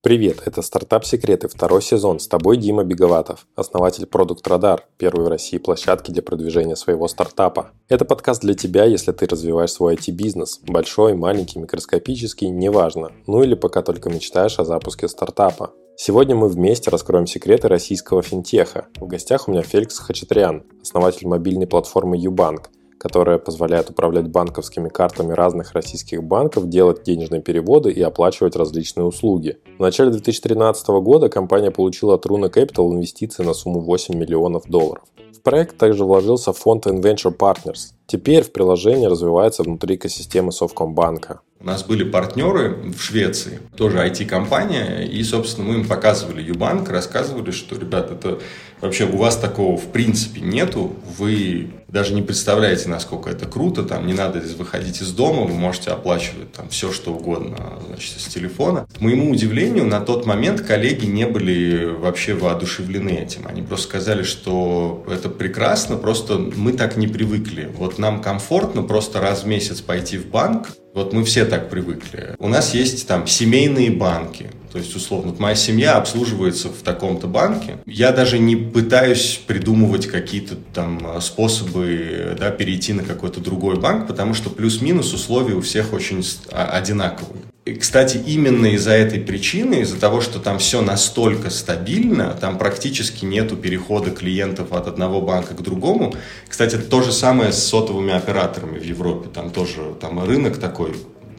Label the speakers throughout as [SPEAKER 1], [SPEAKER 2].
[SPEAKER 1] Привет, это «Стартап Секреты», второй сезон. С тобой Дима Беговатов, основатель Product Radar, первой в России площадки для продвижения своего стартапа. Это подкаст для тебя, если ты развиваешь свой IT-бизнес. Большой, маленький, микроскопический, неважно. Ну или пока только мечтаешь о запуске стартапа. Сегодня мы вместе раскроем секреты российского финтеха. В гостях у меня Феликс Хачатрян, основатель мобильной платформы Юбанк, которая позволяет управлять банковскими картами разных российских банков, делать денежные переводы и оплачивать различные услуги. В начале 2013 года компания получила от Runa Capital инвестиции на сумму 8 миллионов долларов. В проект также вложился фонд Inventure Partners. Теперь в приложении развивается внутри экосистемы Совкомбанка.
[SPEAKER 2] У нас были партнеры в Швеции, тоже IT-компания, и, собственно, мы им показывали Юбанк, рассказывали, что, ребят, это вообще у вас такого в принципе нету, вы даже не представляете, насколько это круто, там не надо выходить из дома, вы можете оплачивать там все, что угодно, значит, с телефона. К моему удивлению, на тот момент коллеги не были вообще воодушевлены этим. Они просто сказали, что это прекрасно, просто мы так не привыкли. Вот нам комфортно просто раз в месяц пойти в банк, вот мы все так привыкли. У нас есть там семейные банки. То есть, условно, моя семья обслуживается в таком-то банке. Я даже не пытаюсь придумывать какие-то там способы да, перейти на какой-то другой банк, потому что плюс-минус условия у всех очень одинаковые. И, кстати, именно из-за этой причины, из-за того, что там все настолько стабильно, там практически нету перехода клиентов от одного банка к другому. Кстати, то же самое с сотовыми операторами в Европе. Там тоже там рынок такой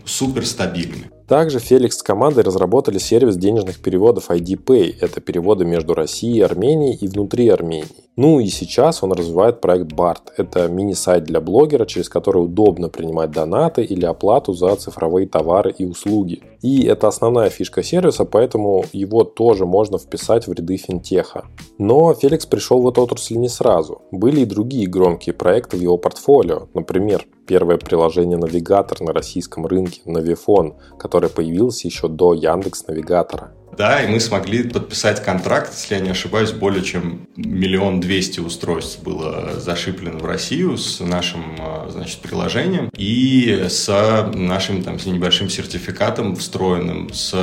[SPEAKER 2] супер стабильный.
[SPEAKER 1] Также Феликс с командой разработали сервис денежных переводов ID Pay. Это переводы между Россией и Арменией и внутри Армении. Ну и сейчас он развивает проект BART. Это мини-сайт для блогера, через который удобно принимать донаты или оплату за цифровые товары и услуги. И это основная фишка сервиса, поэтому его тоже можно вписать в ряды финтеха. Но Феликс пришел в эту отрасль не сразу. Были и другие громкие проекты в его портфолио. Например, первое приложение навигатор на российском рынке Навифон, которое появилось еще до Яндекс Навигатора.
[SPEAKER 2] Да, и мы смогли подписать контракт, если я не ошибаюсь, более чем миллион двести устройств было зашиплено в Россию с нашим, а, значит, приложением и с нашим там с небольшим сертификатом встроенным. С,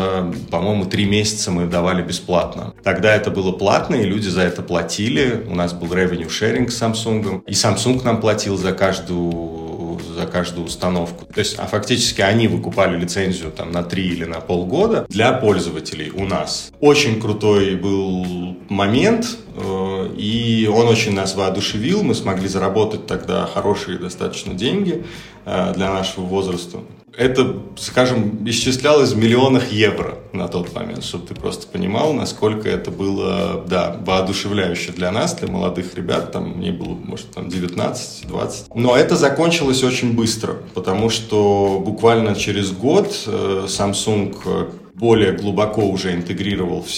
[SPEAKER 2] по-моему, три месяца мы давали бесплатно. Тогда это было платно, и люди за это платили. У нас был revenue sharing с Samsung, и Samsung нам платил за каждую за каждую установку. То есть, а фактически они выкупали лицензию там на 3 или на полгода для пользователей у нас. Очень крутой был момент, э, и он очень нас воодушевил. Мы смогли заработать тогда хорошие достаточно деньги э, для нашего возраста это, скажем, исчислялось в миллионах евро на тот момент, чтобы ты просто понимал, насколько это было, да, воодушевляюще для нас, для молодых ребят, там мне было, может, там 19-20. Но это закончилось очень быстро, потому что буквально через год э, Samsung более глубоко уже интегрировал в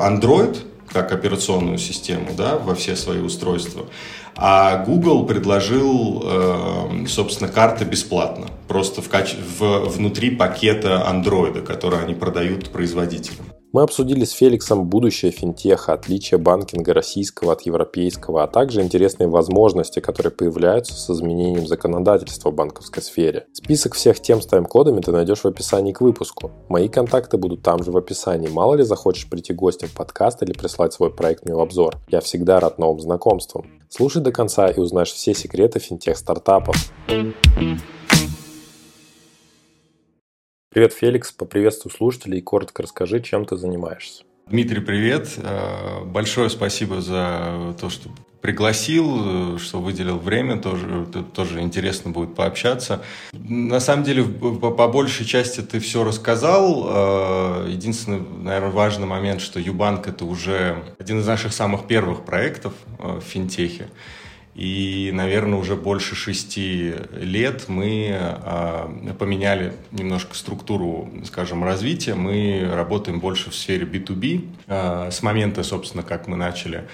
[SPEAKER 2] Android как операционную систему да, во все свои устройства. А Google предложил, э, собственно, карты бесплатно, просто в, каче... в... внутри пакета Android, который они продают производителям.
[SPEAKER 1] Мы обсудили с Феликсом будущее финтеха, отличия банкинга российского от европейского, а также интересные возможности, которые появляются с изменением законодательства в банковской сфере. Список всех тем с тайм-кодами ты найдешь в описании к выпуску. Мои контакты будут там же в описании. Мало ли захочешь прийти гостем в подкаст или прислать свой проект мне в обзор. Я всегда рад новым знакомствам. Слушай до конца и узнаешь все секреты финтех-стартапов. Привет, Феликс, поприветствую слушателей и коротко расскажи, чем ты занимаешься.
[SPEAKER 2] Дмитрий, привет. Э, большое спасибо за то, что пригласил, что выделил время, тоже, тоже интересно будет пообщаться. На самом деле, по большей части ты все рассказал. Э, единственный, наверное, важный момент, что Юбанк – это уже один из наших самых первых проектов э, в финтехе. И, наверное, уже больше шести лет мы а, поменяли немножко структуру, скажем, развития. Мы работаем больше в сфере B2B. А, с момента, собственно, как мы начали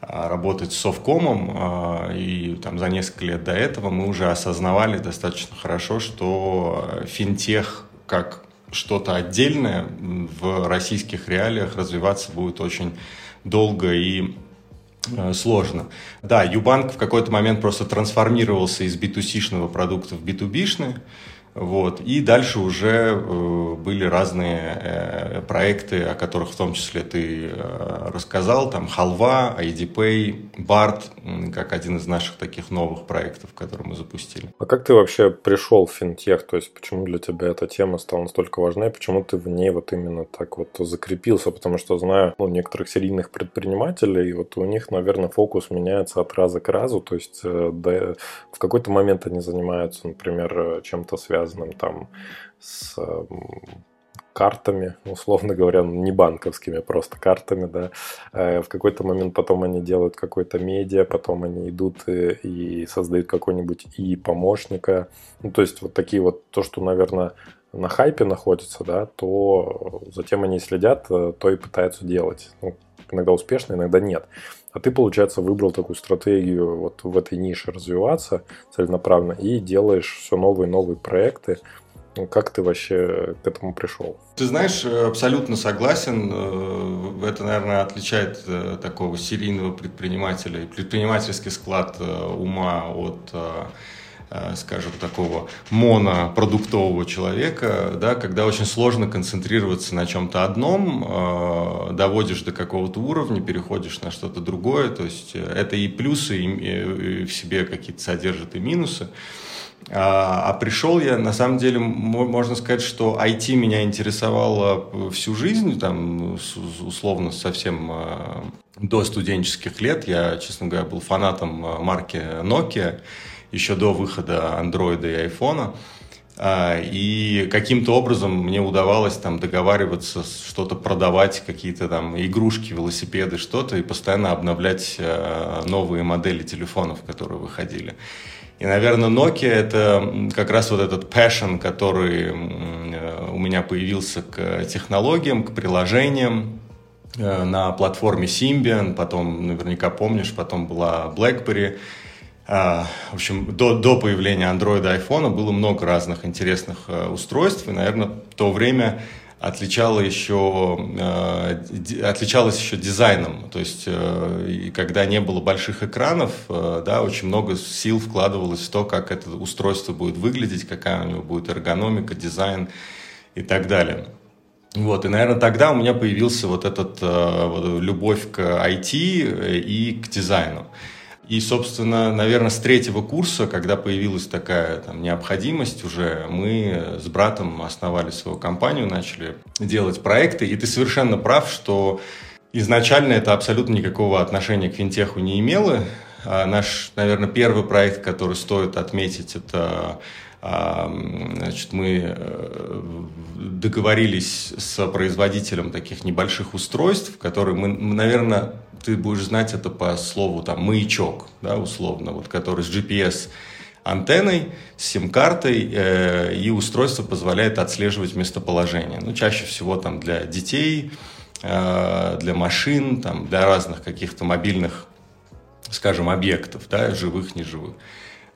[SPEAKER 2] а, работать с Совкомом, и там за несколько лет до этого мы уже осознавали достаточно хорошо, что финтех как что-то отдельное в российских реалиях развиваться будет очень долго и сложно. Да, Юбанк в какой-то момент просто трансформировался из B2C-шного продукта в B2B-шный. Вот. И дальше уже э, были разные э, проекты, о которых в том числе ты э, рассказал. Там Халва, IDPay, BART, как один из наших таких новых проектов, которые мы запустили.
[SPEAKER 1] А как ты вообще пришел в финтех? То есть почему для тебя эта тема стала настолько важна? И почему ты в ней вот именно так вот закрепился? Потому что знаю ну, некоторых серийных предпринимателей, и вот у них, наверное, фокус меняется от раза к разу. То есть да, в какой-то момент они занимаются, например, чем-то связанным связанным там с картами, условно говоря, не банковскими, а просто картами, да. Э, в какой-то момент потом они делают какой-то медиа, потом они идут и, и создают какой-нибудь и помощника. Ну, то есть вот такие вот, то, что, наверное, на хайпе находится, да, то затем они следят, э, то и пытаются делать. Ну, иногда успешно, иногда нет. А ты, получается, выбрал такую стратегию вот в этой нише развиваться целенаправленно и делаешь все новые новые проекты. Ну, как ты вообще к этому пришел?
[SPEAKER 2] Ты знаешь, абсолютно согласен. Э, это, наверное, отличает э, такого серийного предпринимателя и предпринимательский склад э, ума от Э, скажем, такого монопродуктового человека, да, когда очень сложно концентрироваться на чем-то одном, э, доводишь до какого-то уровня, переходишь на что-то другое, то есть э, это и плюсы, и в себе какие-то содержат и минусы. А, а пришел я, на самом деле, можно сказать, что IT меня интересовало всю жизнь, там, условно, совсем до студенческих лет. Я, честно говоря, был фанатом марки Nokia еще до выхода андроида и айфона. А, и каким-то образом мне удавалось там договариваться, что-то продавать, какие-то там игрушки, велосипеды, что-то, и постоянно обновлять а, новые модели телефонов, которые выходили. И, наверное, Nokia — это как раз вот этот passion, который у меня появился к технологиям, к приложениям, э, на платформе Symbian, потом, наверняка помнишь, потом была BlackBerry — в общем, до, до появления Android и iPhone было много разных интересных э, устройств, и, наверное, то время отличало еще, э, отличалось еще дизайном. То есть, э, когда не было больших экранов, да, очень много сил вкладывалось в то, как это устройство будет выглядеть, какая у него будет эргономика, дизайн и так далее. Вот, и, наверное, тогда у меня появился вот этот вот, любовь к IT и к дизайну. И, собственно, наверное, с третьего курса, когда появилась такая там, необходимость уже, мы с братом основали свою компанию, начали делать проекты. И ты совершенно прав, что изначально это абсолютно никакого отношения к финтеху не имело. А наш, наверное, первый проект, который стоит отметить, это Значит, мы э, договорились с производителем таких небольших устройств, которые мы, наверное, ты будешь знать это по слову там маячок, да, условно, вот, который с GPS антенной, с сим-картой, э, и устройство позволяет отслеживать местоположение. Ну, чаще всего там для детей, э, для машин, там, для разных каких-то мобильных, скажем, объектов, да, живых, неживых.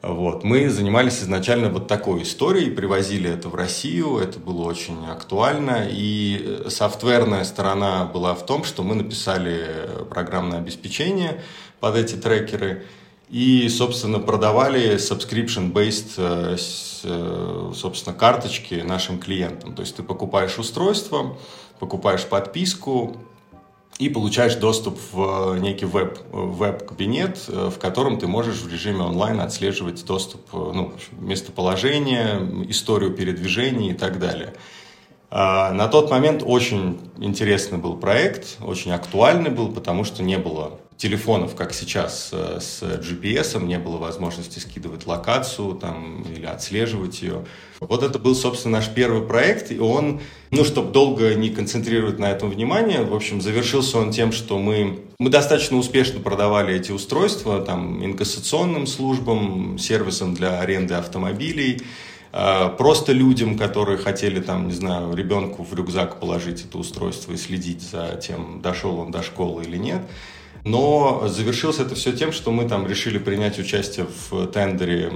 [SPEAKER 2] Вот. Мы занимались изначально вот такой историей, привозили это в Россию, это было очень актуально. И софтверная сторона была в том, что мы написали программное обеспечение под эти трекеры и, собственно, продавали subscription-based, э, э, собственно, карточки нашим клиентам. То есть ты покупаешь устройство, покупаешь подписку, и получаешь доступ в э, некий веб, веб-кабинет, э, в котором ты можешь в режиме онлайн отслеживать доступ, э, ну, местоположение, историю передвижений и так далее. А, на тот момент очень интересный был проект, очень актуальный был, потому что не было телефонов, как сейчас э, с GPS, не было возможности скидывать локацию там, или отслеживать ее. Вот это был, собственно, наш первый проект, и он, ну, чтобы долго не концентрировать на этом внимание, в общем, завершился он тем, что мы, мы достаточно успешно продавали эти устройства там, инкассационным службам, сервисам для аренды автомобилей, э, просто людям, которые хотели, там, не знаю, ребенку в рюкзак положить это устройство и следить за тем, дошел он до школы или нет. Но завершилось это все тем, что мы там решили принять участие в тендере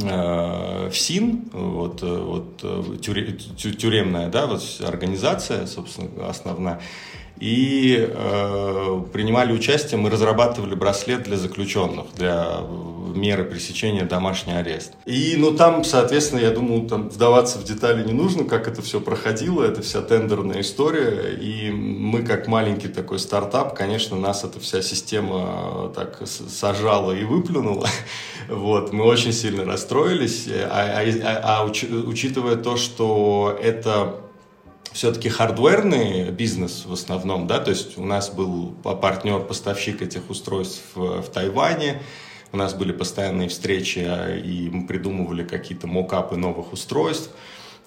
[SPEAKER 2] э, в СИН, вот, вот тюремная да, вот организация, собственно, основная. И э, принимали участие, мы разрабатывали браслет для заключенных, для меры пресечения домашний арест. И, ну, там, соответственно, я думаю, там вдаваться в детали не нужно, как это все проходило, это вся тендерная история, и мы, как маленький такой стартап, конечно, нас эта вся система так сажала и выплюнула, вот, мы очень сильно расстроились, а, а, а, а уч, учитывая то, что это все-таки хардверный бизнес в основном, да, то есть у нас был партнер-поставщик этих устройств в, в Тайване, у нас были постоянные встречи, и мы придумывали какие-то мокапы новых устройств.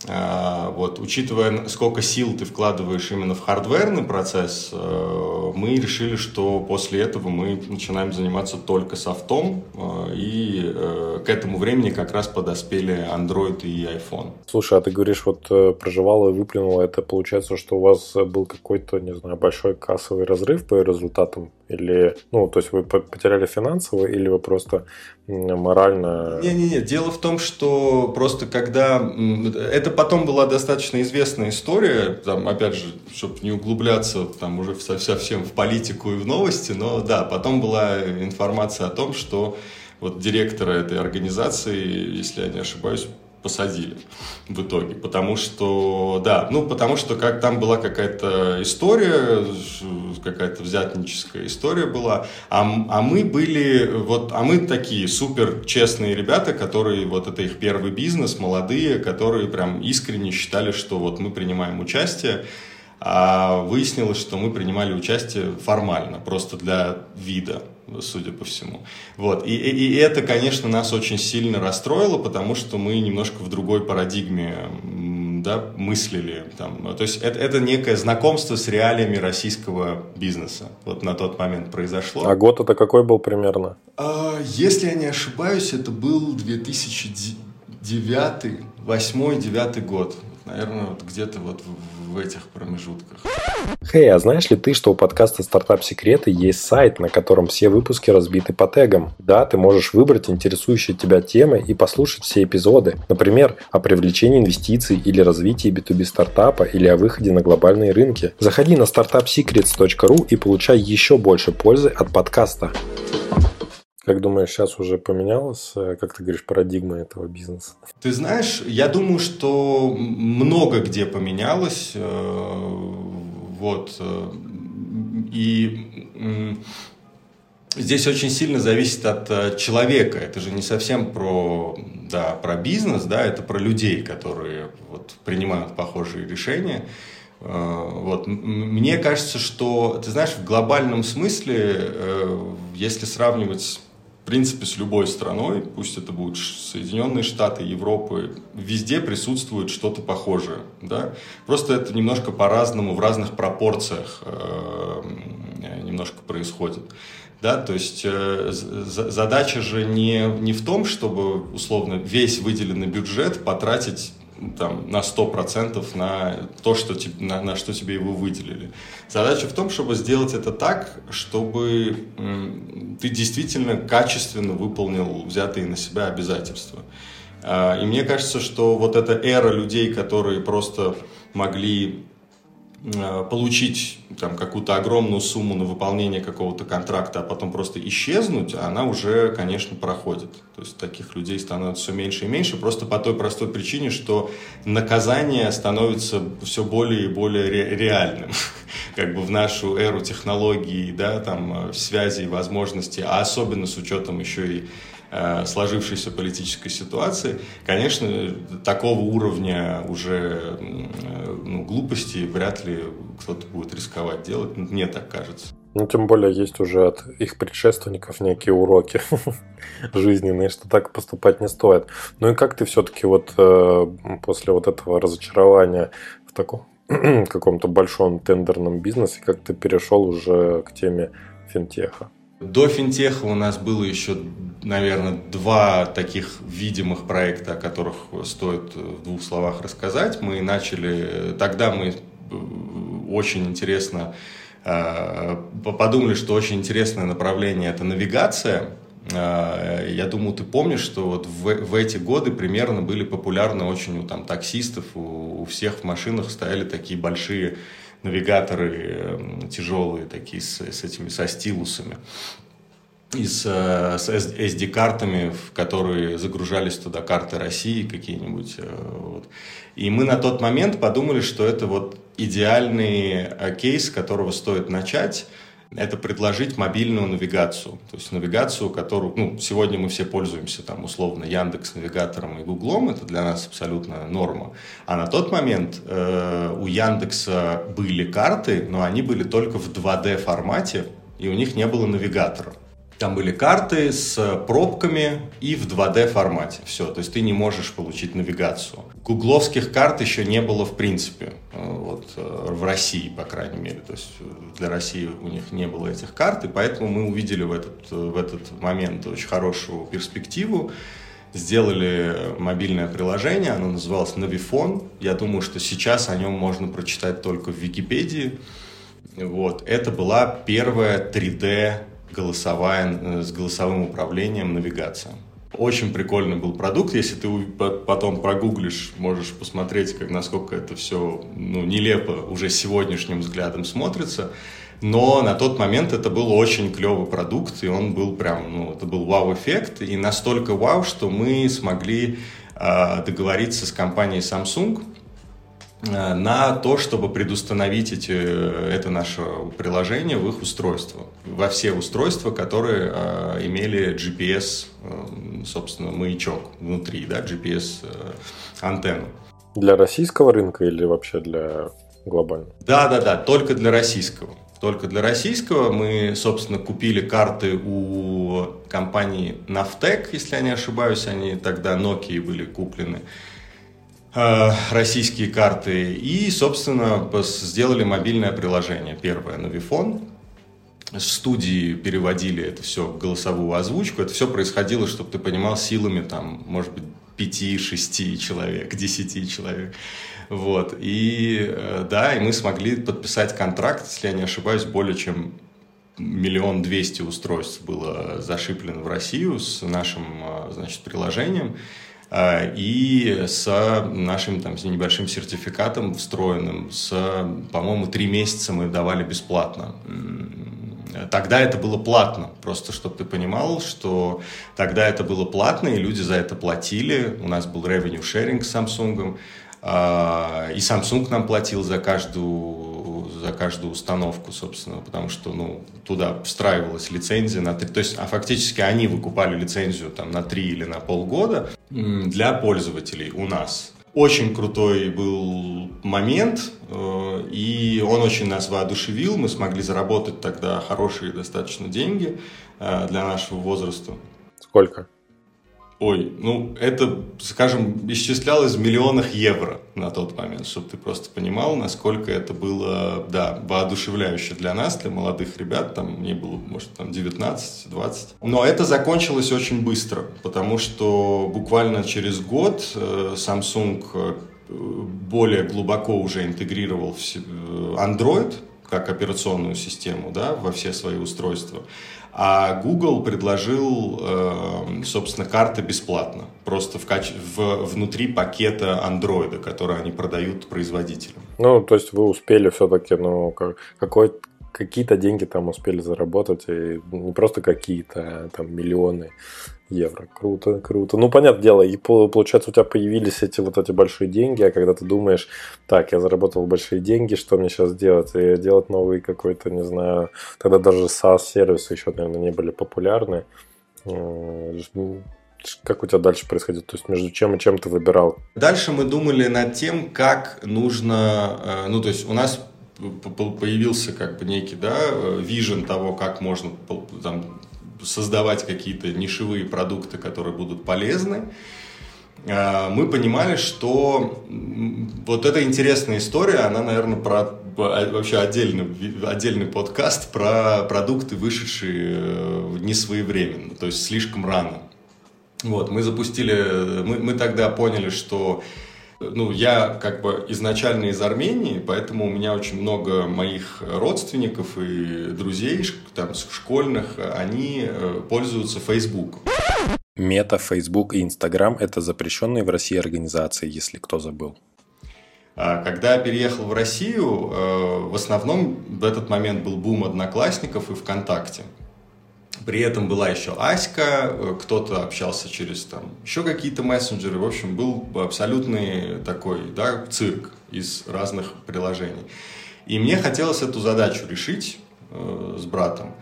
[SPEAKER 2] А, вот, учитывая, сколько сил ты вкладываешь именно в хардверный процесс, э, мы решили, что после этого мы начинаем заниматься только софтом, э, и э, к этому времени как раз подоспели Android и iPhone.
[SPEAKER 1] Слушай, а ты говоришь, вот проживала и выплюнула, это получается, что у вас был какой-то, не знаю, большой кассовый разрыв по результатам или, ну, то есть вы потеряли финансово, или вы просто морально...
[SPEAKER 2] Не-не-не, дело в том, что просто когда... Это потом была достаточно известная история, там, опять же, чтобы не углубляться там уже совсем в политику и в новости, но да, потом была информация о том, что вот директора этой организации, если я не ошибаюсь, посадили в итоге, потому что, да, ну, потому что как там была какая-то история, какая-то взятническая история была, а, а мы были, вот, а мы такие супер честные ребята, которые, вот это их первый бизнес, молодые, которые прям искренне считали, что вот мы принимаем участие, а выяснилось, что мы принимали участие формально, просто для вида судя по всему. Вот. И, и, и это, конечно, нас очень сильно расстроило, потому что мы немножко в другой парадигме да, мыслили. Там. То есть это, это некое знакомство с реалиями российского бизнеса. Вот на тот момент произошло.
[SPEAKER 1] А год это какой был примерно?
[SPEAKER 2] А, если я не ошибаюсь, это был 2009, 8-9 год. Наверное, вот где-то вот в этих промежутках.
[SPEAKER 1] Хей, а знаешь ли ты, что у подкаста «Стартап Секреты» есть сайт, на котором все выпуски разбиты по тегам? Да, ты можешь выбрать интересующие тебя темы и послушать все эпизоды. Например, о привлечении инвестиций или развитии B2B стартапа или о выходе на глобальные рынки. Заходи на startupsecrets.ru и получай еще больше пользы от подкаста. Как думаешь, сейчас уже поменялась, э, как ты говоришь, парадигма этого бизнеса?
[SPEAKER 2] Ты знаешь, я думаю, что много где поменялось. Э, вот. Э, и здесь очень сильно зависит от человека. Это же не совсем про, да, про бизнес, да, это про людей, которые вот, принимают похожие решения. Вот. Мне кажется, что, ты знаешь, в глобальном смысле, если сравнивать принципе, с любой страной, пусть это будут Соединенные Штаты, Европы, везде присутствует что-то похожее. Да? Просто это немножко по-разному, в разных пропорциях э, немножко происходит. Да, то есть э, задача же не, не в том, чтобы, условно, весь выделенный бюджет потратить там, на 100% на то, что, на, на что тебе его выделили. Задача в том, чтобы сделать это так, чтобы ты действительно качественно выполнил взятые на себя обязательства. А, и мне кажется, что вот эта эра людей, которые просто могли получить там, какую-то огромную сумму на выполнение какого-то контракта, а потом просто исчезнуть, она уже, конечно, проходит. То есть таких людей становится все меньше и меньше, просто по той простой причине, что наказание становится все более и более ре- реальным. Как бы в нашу эру технологий, да, там, э, связи и возможностей, а особенно с учетом еще и Э, сложившейся политической ситуации, конечно, такого уровня уже ну, глупости вряд ли кто-то будет рисковать делать, мне так кажется.
[SPEAKER 1] Ну, тем более есть уже от их предшественников некие уроки жизненные, что так поступать не стоит. Ну и как ты все-таки вот э, после вот этого разочарования в таком каком-то большом тендерном бизнесе, как ты перешел уже к теме финтеха?
[SPEAKER 2] До финтеха у нас было еще, наверное, два таких видимых проекта, о которых стоит в двух словах рассказать. Мы начали, тогда мы э, очень интересно э, подумали, что очень интересное направление – это навигация. Э, я думаю, ты помнишь, что вот в, в эти годы примерно были популярны очень у там, таксистов, у, у всех в машинах стояли такие большие навигаторы тяжелые такие с, с этими, со стилусами и с, с SD-картами, в которые загружались туда карты России какие-нибудь. Вот. И мы на тот момент подумали, что это вот идеальный кейс, с которого стоит начать – это предложить мобильную навигацию. То есть навигацию, которую, ну, сегодня мы все пользуемся там условно Яндекс навигатором и Гуглом, это для нас абсолютно норма. А на тот момент э, у Яндекса были карты, но они были только в 2D формате, и у них не было навигатора. Там были карты с пробками и в 2D формате. Все, то есть ты не можешь получить навигацию. Гугловских карт еще не было в принципе, э, вот, э, в России, по крайней мере. То есть э, для России у них не было этих карт, и поэтому мы увидели в этот, в этот момент очень хорошую перспективу. Сделали мобильное приложение, оно называлось Navifone. Я думаю, что сейчас о нем можно прочитать только в Википедии. Вот. Это была первая 3D голосовая, э, с голосовым управлением навигация. Очень прикольный был продукт. Если ты потом прогуглишь, можешь посмотреть, как, насколько это все ну, нелепо уже сегодняшним взглядом смотрится. Но на тот момент это был очень клевый продукт, и он был прям, ну, это был вау-эффект, и настолько вау, что мы смогли э, договориться с компанией Samsung, на то, чтобы предустановить эти, это наше приложение в их устройство, во все устройства, которые э, имели GPS, э, собственно, маячок внутри, да, GPS э.
[SPEAKER 1] Для российского рынка или вообще для глобального?
[SPEAKER 2] Да, да, да, только для российского. Только для российского мы, собственно, купили карты у компании Naftec, если я не ошибаюсь, они тогда Nokia были куплены. Э, российские карты и, собственно, сделали мобильное приложение. Первое, Навифон. В студии переводили это все в голосовую озвучку. Это все происходило, чтобы ты понимал, силами там, может быть, пяти-шести человек, десяти человек. Вот. И э, да, и мы смогли подписать контракт, если я не ошибаюсь, более чем миллион двести устройств было зашиплено в Россию с нашим, э, значит, приложением. А, и с нашим там, с небольшим сертификатом встроенным, с, по-моему, три месяца мы давали бесплатно. Тогда это было платно, просто чтобы ты понимал, что тогда это было платно, и люди за это платили. У нас был revenue sharing с Samsung, и Samsung нам платил за каждую, за каждую установку, собственно, потому что ну, туда встраивалась лицензия на три, то есть, а фактически они выкупали лицензию там, на три или на полгода для пользователей у нас. Очень крутой был момент, э, и он очень нас воодушевил. Мы смогли заработать тогда хорошие достаточно деньги э, для нашего возраста.
[SPEAKER 1] Сколько?
[SPEAKER 2] Ой, ну это, скажем, исчислялось в миллионах евро на тот момент, чтобы ты просто понимал, насколько это было, да, воодушевляюще для нас, для молодых ребят, там мне было, может, там 19-20. Но это закончилось очень быстро, потому что буквально через год э, Samsung э, более глубоко уже интегрировал э, Android как операционную систему да, во все свои устройства. А Google предложил, э, собственно, карты бесплатно, просто в каче... в... внутри пакета Android, который они продают производителям.
[SPEAKER 1] Ну, то есть вы успели все-таки, ну, какой какие-то деньги там успели заработать, и не просто какие-то, а там миллионы евро. Круто, круто. Ну, понятное дело, и получается у тебя появились эти вот эти большие деньги, а когда ты думаешь, так, я заработал большие деньги, что мне сейчас делать? И делать новый какой-то, не знаю, тогда даже SaaS-сервисы еще, наверное, не были популярны. Как у тебя дальше происходит? То есть между чем и чем ты выбирал?
[SPEAKER 2] Дальше мы думали над тем, как нужно... Э, ну, то есть у нас появился как бы некий, да, вижен того, как можно там, создавать какие-то нишевые продукты, которые будут полезны, а, мы понимали, что вот эта интересная история, она, наверное, про вообще отдельный, отдельный подкаст про продукты, вышедшие э, не своевременно, то есть слишком рано. Вот, мы запустили, мы, мы тогда поняли, что ну, я как бы изначально из Армении, поэтому у меня очень много моих родственников и друзей, там, школьных, они э, пользуются Facebook.
[SPEAKER 1] Мета, Facebook и Instagram – это запрещенные в России организации, если кто забыл.
[SPEAKER 2] А когда я переехал в Россию, э, в основном в этот момент был бум одноклассников и ВКонтакте. При этом была еще Аська, э, кто-то общался через там еще какие-то мессенджеры. В общем, был абсолютный такой да, цирк из разных приложений. И мне хотелось эту задачу решить э, с братом.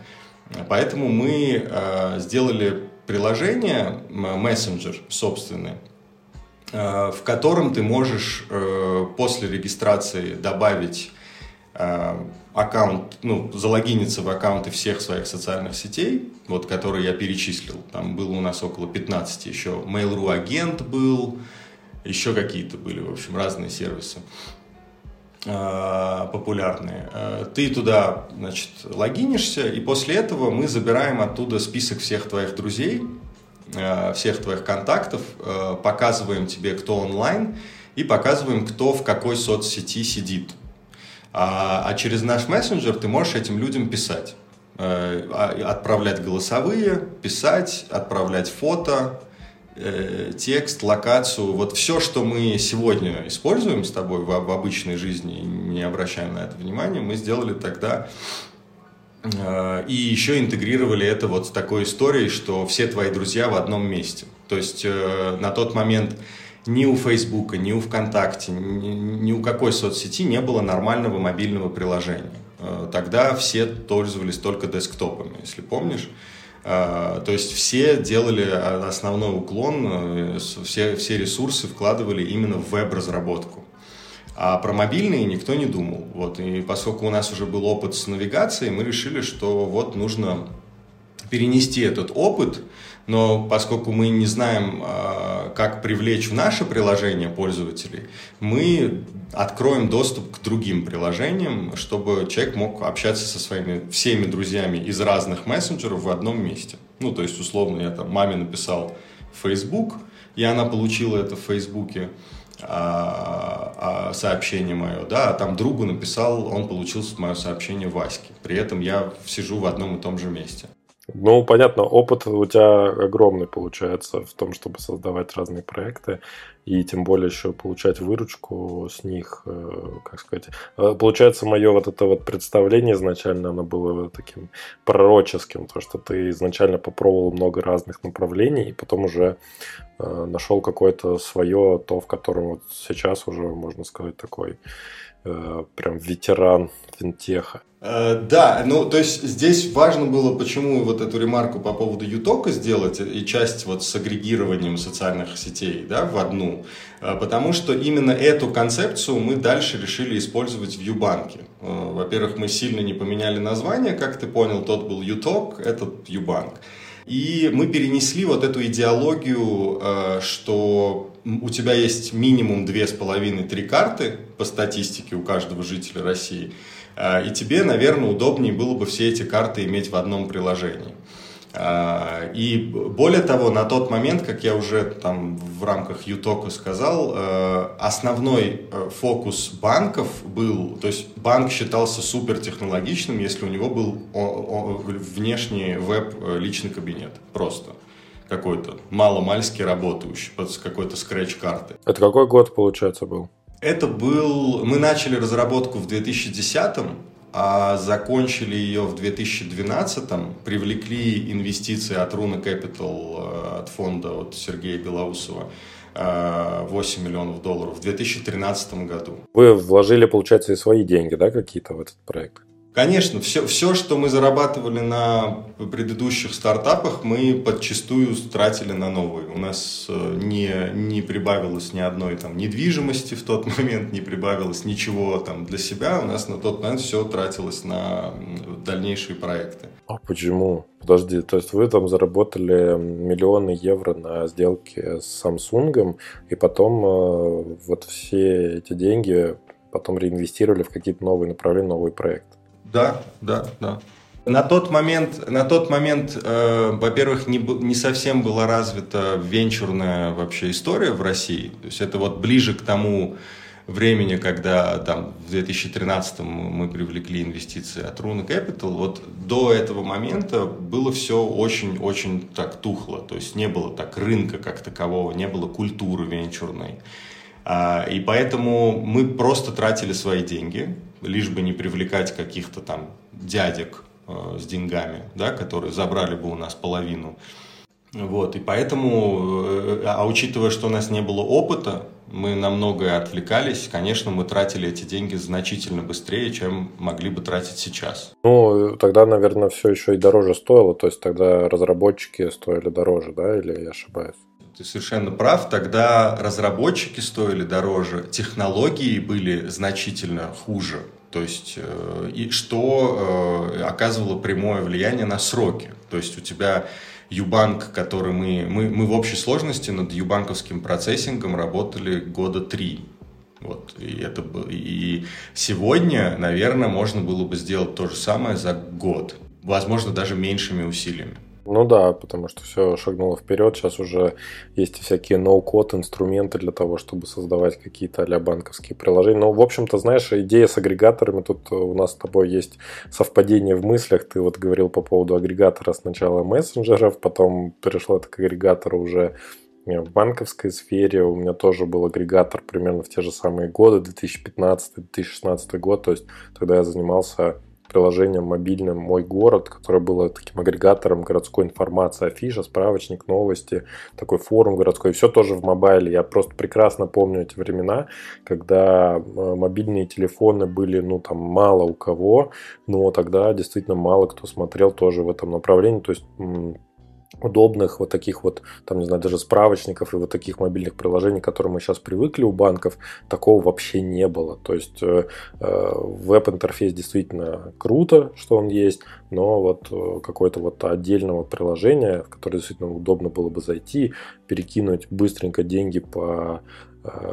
[SPEAKER 2] Поэтому мы э, сделали приложение, мессенджер собственный, Э, в котором ты можешь э, после регистрации добавить э, аккаунт, ну, залогиниться в аккаунты всех своих социальных сетей, вот, которые я перечислил. Там было у нас около 15 еще. Mail.ru агент был, еще какие-то были, в общем, разные сервисы популярные. Ты туда, значит, логинишься, и после этого мы забираем оттуда список всех твоих друзей, Э, всех твоих контактов, показываем тебе, кто онлайн, и показываем, кто в какой соцсети сидит. А, а через наш мессенджер ты можешь этим людям писать. Э, а, отправлять голосовые, писать, отправлять фото, текст, локацию, вот все, что мы сегодня используем с тобой в, в обычной жизни, не обращаем на это внимания, мы сделали тогда Э, и еще интегрировали это вот с такой историей, что все твои друзья в одном месте. То есть э, на тот момент ни у Фейсбука, ни у ВКонтакте, ни, ни у какой соцсети не было нормального мобильного приложения. Э, тогда все пользовались только десктопами, если помнишь. То есть все делали основной уклон, все, все ресурсы вкладывали именно в веб-разработку. А про мобильные никто не думал. Вот. И поскольку у нас уже был опыт с навигацией, мы решили, что вот нужно перенести этот опыт, но поскольку мы не знаем, а, как привлечь в наше приложение пользователей, мы откроем доступ к другим приложениям, чтобы человек мог общаться со своими всеми друзьями из разных мессенджеров в одном месте. Ну, то есть, условно, я там маме написал Facebook, и она получила это в Фейсбуке а, а, сообщение мое, да, а там другу написал, он получил мое сообщение Ваське. При этом я сижу в одном и том же месте.
[SPEAKER 1] Ну, понятно, опыт у тебя огромный получается в том, чтобы создавать разные проекты и тем более еще получать выручку с них, э, как сказать. Э, получается, мое вот это вот представление изначально, оно было таким пророческим, то, что ты изначально попробовал много разных направлений, и потом уже э, нашел какое-то свое, то, в котором вот сейчас уже, можно сказать, такой прям ветеран финтеха.
[SPEAKER 2] Э, да, ну то есть здесь важно было, почему вот эту ремарку по поводу ютока сделать и часть вот с агрегированием социальных сетей да, в одну, э, потому что именно эту концепцию мы дальше решили использовать в Юбанке. Э, во-первых, мы сильно не поменяли название, как ты понял, тот был юток, этот Юбанк. И мы перенесли вот эту идеологию, что у тебя есть минимум две с половиной три карты по статистике у каждого жителя России – а, и тебе, наверное, удобнее было бы все эти карты иметь в одном приложении. А, и более того, на тот момент, как я уже там в рамках Ютока сказал, э, основной фокус банков был, то есть банк считался супертехнологичным, если у него был внешний веб э, кабинет, просто какой-то маломальский работающий, под какой-то скретч-карты.
[SPEAKER 1] Это какой год, получается, был?
[SPEAKER 2] Это был... Мы начали разработку в 2010 а закончили ее в 2012 привлекли инвестиции от Руна Capital, э, от фонда от Сергея Белоусова, 8 э, миллионов долларов в 2013 году.
[SPEAKER 1] Вы вложили, получается, и свои деньги, да, какие-то в этот проект?
[SPEAKER 2] Конечно, все, все, что мы зарабатывали на предыдущих стартапах, мы подчастую тратили на новые. У нас э, не, не прибавилось ни одной там, недвижимости в тот момент, не прибавилось ничего там, для себя. У нас на тот момент все тратилось на дальнейшие проекты.
[SPEAKER 1] А почему? Подожди, то есть вы там заработали миллионы евро на сделке с Samsung, и потом э, вот все эти деньги потом реинвестировали в какие-то новые направления, новый проект.
[SPEAKER 2] Да, да, да. На тот момент, на тот момент э, во-первых, не, не совсем была развита венчурная вообще история в России. То есть это вот ближе к тому времени, когда там в 2013 мы привлекли инвестиции от Runa Capital, вот до этого момента было все очень-очень так тухло. То есть не было так рынка как такового, не было культуры венчурной. А, и поэтому мы просто тратили свои деньги, лишь бы не привлекать каких-то там дядек э, с деньгами, да, которые забрали бы у нас половину. Вот, и поэтому, э, а учитывая, что у нас не было опыта, мы на многое отвлекались, конечно, мы тратили эти деньги значительно быстрее, чем могли бы тратить сейчас.
[SPEAKER 1] Ну, тогда, наверное, все еще и дороже стоило, то есть тогда разработчики стоили дороже, да, или я ошибаюсь?
[SPEAKER 2] Ты совершенно прав. Тогда разработчики стоили дороже, технологии были значительно хуже. То есть, э, и что э, оказывало прямое влияние на сроки. То есть у тебя Юбанк, который мы, мы, мы в общей сложности над юбанковским процессингом работали года три. Вот, и, это, и сегодня, наверное, можно было бы сделать то же самое за год. Возможно, даже меньшими усилиями.
[SPEAKER 1] Ну да, потому что все шагнуло вперед. Сейчас уже есть всякие ноу-код инструменты для того, чтобы создавать какие-то а банковские приложения. Ну, в общем-то, знаешь, идея с агрегаторами, тут у нас с тобой есть совпадение в мыслях. Ты вот говорил по поводу агрегатора сначала мессенджеров, потом перешло это к агрегатору уже в банковской сфере у меня тоже был агрегатор примерно в те же самые годы, 2015-2016 год, то есть тогда я занимался приложением мобильным «Мой город», которое было таким агрегатором городской информации, афиша, справочник, новости, такой форум городской. Все тоже в мобайле. Я просто прекрасно помню эти времена, когда э, мобильные телефоны были, ну, там, мало у кого, но тогда действительно мало кто смотрел тоже в этом направлении. То есть удобных вот таких вот, там, не знаю, даже справочников и вот таких мобильных приложений, к которым мы сейчас привыкли у банков, такого вообще не было. То есть э, э веб-интерфейс действительно круто, что он есть, но вот э, какое-то вот отдельного приложения, в которое действительно удобно было бы зайти, перекинуть быстренько деньги по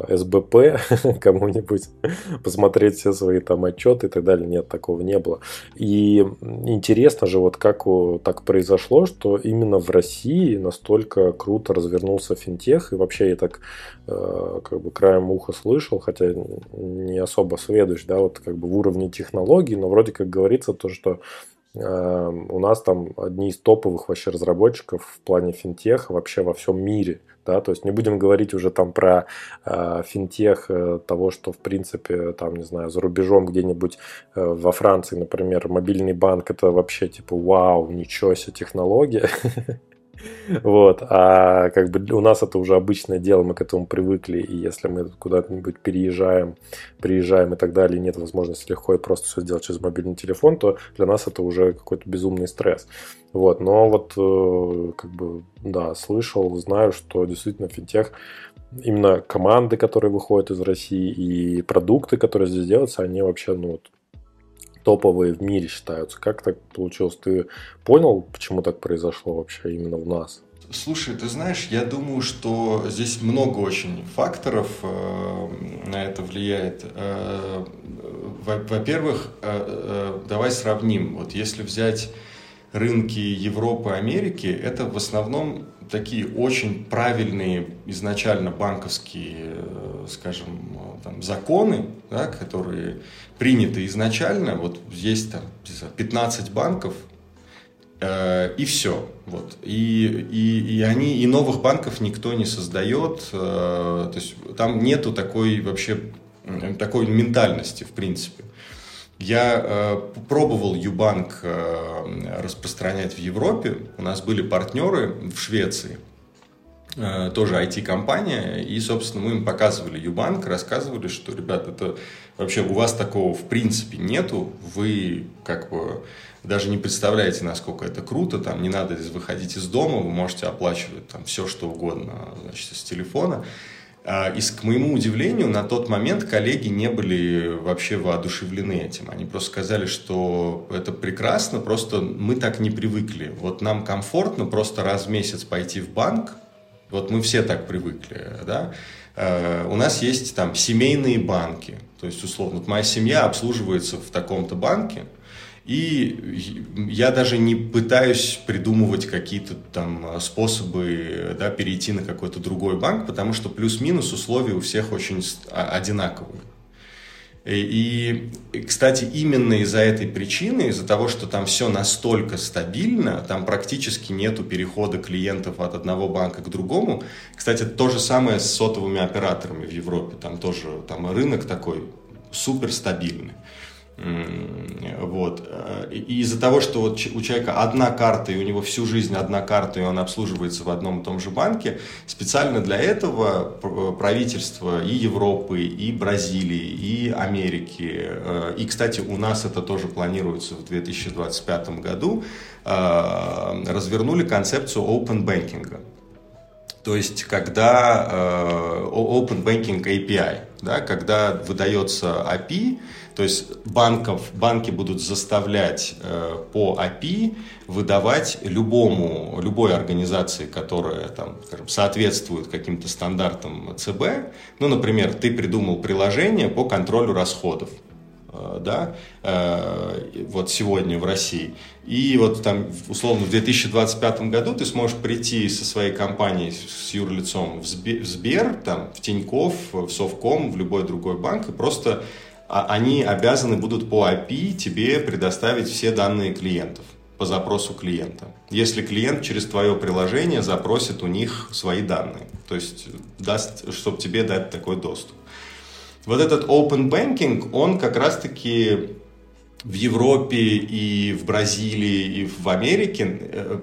[SPEAKER 1] СБП кому-нибудь, посмотреть все свои там отчеты и так далее. Нет, такого не было. И интересно же, вот как так произошло, что именно в России настолько круто развернулся финтех, и вообще я так э, как бы краем уха слышал, хотя не особо сведущ, да, вот как бы в уровне технологий, но вроде как говорится то, что э, у нас там одни из топовых вообще разработчиков в плане финтеха вообще во всем мире – да, то есть не будем говорить уже там про э, финтех э, того, что в принципе там, не знаю, за рубежом где-нибудь э, во Франции, например, мобильный банк это вообще типа вау, ничего себе технология. Вот, а как бы у нас это уже обычное дело, мы к этому привыкли, и если мы куда-нибудь переезжаем, приезжаем и так далее, нет возможности легко и просто все сделать через мобильный телефон, то для нас это уже какой-то безумный стресс. Вот, но вот э, как бы, да, слышал, знаю, что действительно финтех именно команды, которые выходят из России, и продукты, которые здесь делаются, они вообще, ну, вот, топовые в мире считаются. Как так получилось? Ты понял, почему так произошло вообще именно в нас?
[SPEAKER 2] Слушай, ты знаешь, я думаю, что здесь много очень факторов э, на это влияет. Э, во-первых, э, э, давай сравним. Вот если взять рынки Европы Америки, это в основном такие очень правильные изначально банковские, э, скажем, там, законы, да, которые приняты изначально. Вот есть там 15 банков, э, и все. Вот. И, и, и они, и новых банков никто не создает. Э, то есть там нету такой вообще такой ментальности, в принципе. Я э, пробовал Юбанк э, распространять в Европе. У нас были партнеры в Швеции, э, тоже IT-компания, и, собственно, мы им показывали Юбанк, рассказывали, что, ребят, это вообще у вас такого в принципе нету, вы как бы даже не представляете, насколько это круто, там не надо выходить из дома, вы можете оплачивать там все, что угодно, значит, с телефона. И, к моему удивлению, на тот момент коллеги не были вообще воодушевлены этим. Они просто сказали, что это прекрасно, просто мы так не привыкли. Вот нам комфортно просто раз в месяц пойти в банк, вот мы все так привыкли, да. А, у нас есть там семейные банки, то есть, условно, вот моя семья обслуживается в таком-то банке, и я даже не пытаюсь придумывать какие-то там способы да, перейти на какой-то другой банк, потому что плюс-минус условия у всех очень одинаковые. И, кстати, именно из-за этой причины, из-за того, что там все настолько стабильно, там практически нету перехода клиентов от одного банка к другому. Кстати, то же самое с сотовыми операторами в Европе. Там тоже там рынок такой суперстабильный. Вот. И из-за того, что вот у человека одна карта, и у него всю жизнь одна карта, и он обслуживается в одном и том же банке, специально для этого правительство и Европы, и Бразилии, и Америки, э, и, кстати, у нас это тоже планируется в 2025 году, э, развернули концепцию open banking. То есть, когда э, Open Banking API, да, когда выдается API, то есть банков, банки будут заставлять э, по API выдавать любому, любой организации, которая там, скажем, соответствует каким-то стандартам ЦБ. Ну, например, ты придумал приложение по контролю расходов. Э, да, э, вот сегодня в России. И вот там, условно, в 2025 году ты сможешь прийти со своей компанией, с юрлицом в Сбер, там, в Тиньков, в Совком, в любой другой банк, и просто они обязаны будут по API тебе предоставить все данные клиентов по запросу клиента. Если клиент через твое приложение запросит у них свои данные, то есть даст, чтобы тебе дать такой доступ. Вот этот open banking, он как раз-таки в Европе и в Бразилии и в Америке э,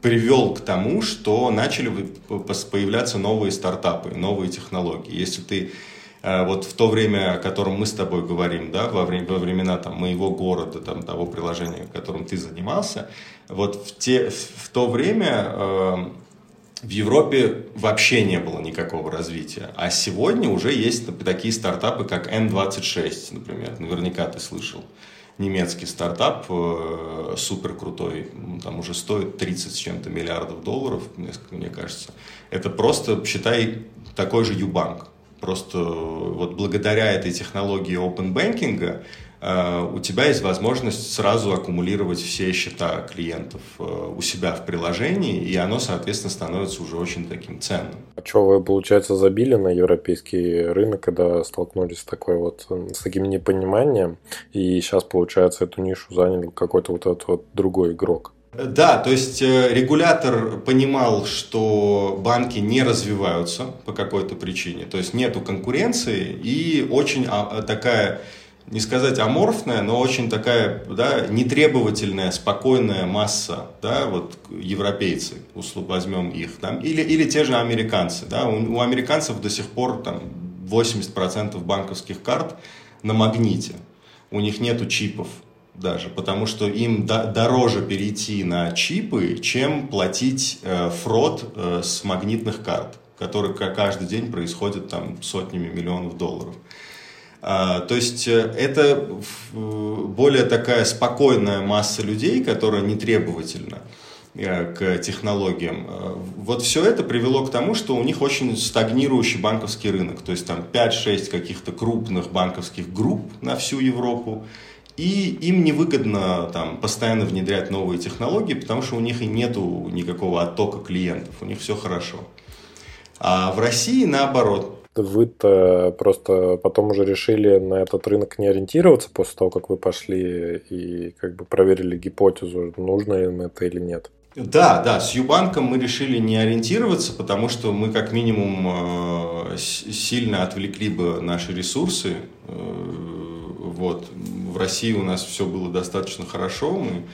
[SPEAKER 2] привел к тому, что начали появляться новые стартапы, новые технологии. Если ты вот в то время, о котором мы с тобой говорим, да, во, время, во времена там, моего города, там, того приложения, которым ты занимался, вот в, те, в то время э, в Европе вообще не было никакого развития. А сегодня уже есть такие стартапы, как N26, например. Наверняка ты слышал. Немецкий стартап, э, супер крутой, там уже стоит 30 с чем-то миллиардов долларов, мне кажется. Это просто, считай, такой же Юбанк. Просто вот благодаря этой технологии open banking Э, у тебя есть возможность сразу аккумулировать все счета клиентов э, у себя в приложении, и оно, соответственно, становится уже очень таким ценным.
[SPEAKER 1] А что вы, получается, забили на европейский рынок, когда столкнулись с такой вот, с таким непониманием, и сейчас, получается, эту нишу занял какой-то вот этот вот другой игрок?
[SPEAKER 2] Да, то есть э, регулятор понимал, что банки не развиваются по какой-то причине, то есть нету конкуренции и очень а, такая не сказать аморфная, но очень такая, да, нетребовательная, спокойная масса, да, вот европейцы, услуг возьмем их, там, или, или те же американцы, да, у, у американцев до сих пор там 80% банковских карт на магните, у них нету чипов даже, потому что им до, дороже перейти на чипы, чем платить э, фрод э, с магнитных карт, который каждый день происходит там сотнями миллионов долларов. А, то есть э, это более такая спокойная масса людей, которая не требовательна к технологиям. Вот все это привело к тому, что у них очень стагнирующий банковский рынок. То есть там 5-6 каких-то крупных банковских групп на всю Европу. И им невыгодно там, постоянно внедрять новые технологии, потому что у них и нету никакого оттока клиентов, у них все хорошо. А в России наоборот
[SPEAKER 1] вы-то просто потом уже решили на этот рынок не ориентироваться после того, как вы пошли и как бы проверили гипотезу, нужно им это или нет?
[SPEAKER 2] Да, да, с Юбанком мы решили не ориентироваться, потому что мы как минимум э, сильно отвлекли бы наши ресурсы. Вот. В России у нас все было достаточно хорошо, мы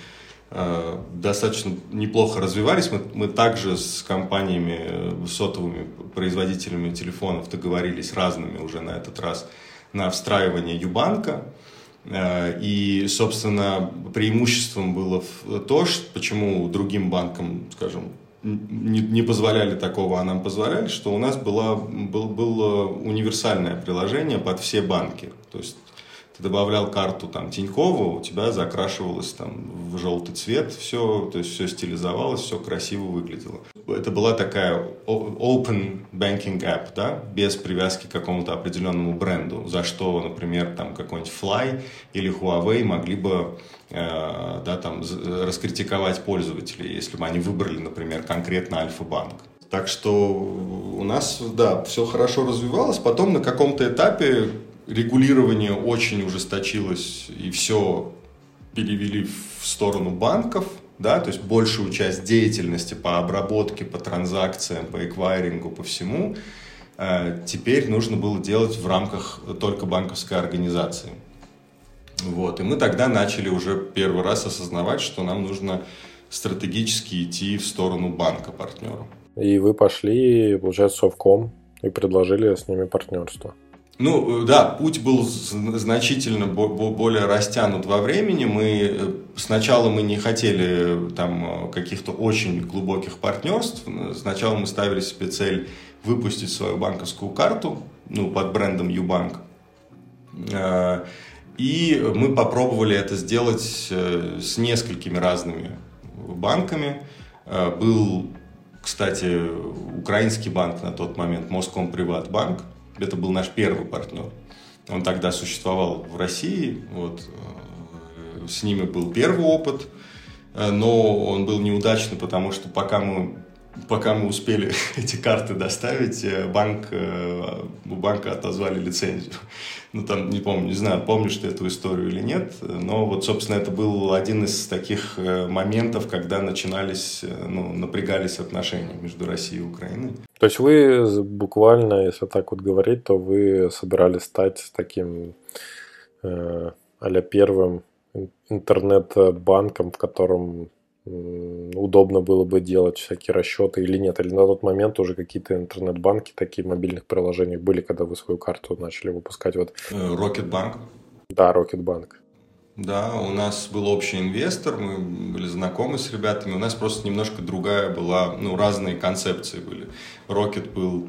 [SPEAKER 2] Э, достаточно неплохо развивались. Мы, мы также с компаниями, э, сотовыми производителями телефонов договорились разными уже на этот раз на встраивание Юбанка. Э, и, собственно, преимуществом было то, что, почему другим банкам, скажем, не, не позволяли такого, а нам позволяли, что у нас было, был, было универсальное приложение под все банки. То есть ты добавлял карту там Тинькова, у тебя закрашивалось там в желтый цвет, все, то есть все стилизовалось, все красиво выглядело. Это была такая open banking app, да, без привязки к какому-то определенному бренду, за что, например, там какой-нибудь Fly или Huawei могли бы э, да, там, раскритиковать пользователей, если бы они выбрали, например, конкретно Альфа-банк. Так что у нас, да, все хорошо развивалось. Потом на каком-то этапе регулирование очень ужесточилось, и все перевели в сторону банков, да, то есть большую часть деятельности по обработке, по транзакциям, по эквайрингу, по всему, э, теперь нужно было делать в рамках только банковской организации. Вот. И мы тогда начали уже первый раз осознавать, что нам нужно стратегически идти в сторону банка партнера.
[SPEAKER 1] И вы пошли, получается, Совком и предложили с ними партнерство.
[SPEAKER 2] Ну, да, путь был значительно более растянут во времени. Мы э, сначала мы не хотели там каких-то очень глубоких партнерств. Сначала мы ставили себе цель выпустить свою банковскую карту, ну, под брендом. Э, и мы попробовали это сделать э, с несколькими разными банками. Был, кстати, украинский банк на тот момент, Моском Приватбанк. Это был наш первый партнер. Он тогда существовал в России. Вот. Э, с ними был первый опыт, э, но он был неудачный, потому что пока мы пока мы успели эти карты доставить, э, банк, у банка отозвали лицензию. Ну, там, не помню, не знаю, помнишь ты эту историю или нет, но вот, собственно, это был один из таких моментов, когда начинались, ну, напрягались отношения между Россией и Украиной.
[SPEAKER 1] То есть вы буквально, если так вот говорить, то вы собирались стать таким э, а первым интернет-банком, в котором удобно было бы делать всякие расчеты или нет? Или на тот момент уже какие-то интернет-банки, такие мобильных приложений были, когда вы свою карту начали выпускать? Вот.
[SPEAKER 2] Рокетбанк.
[SPEAKER 1] Да, Рокетбанк.
[SPEAKER 2] Да, у нас был общий инвестор, мы были знакомы с ребятами, у нас просто немножко другая была, ну, разные концепции были. Rocket был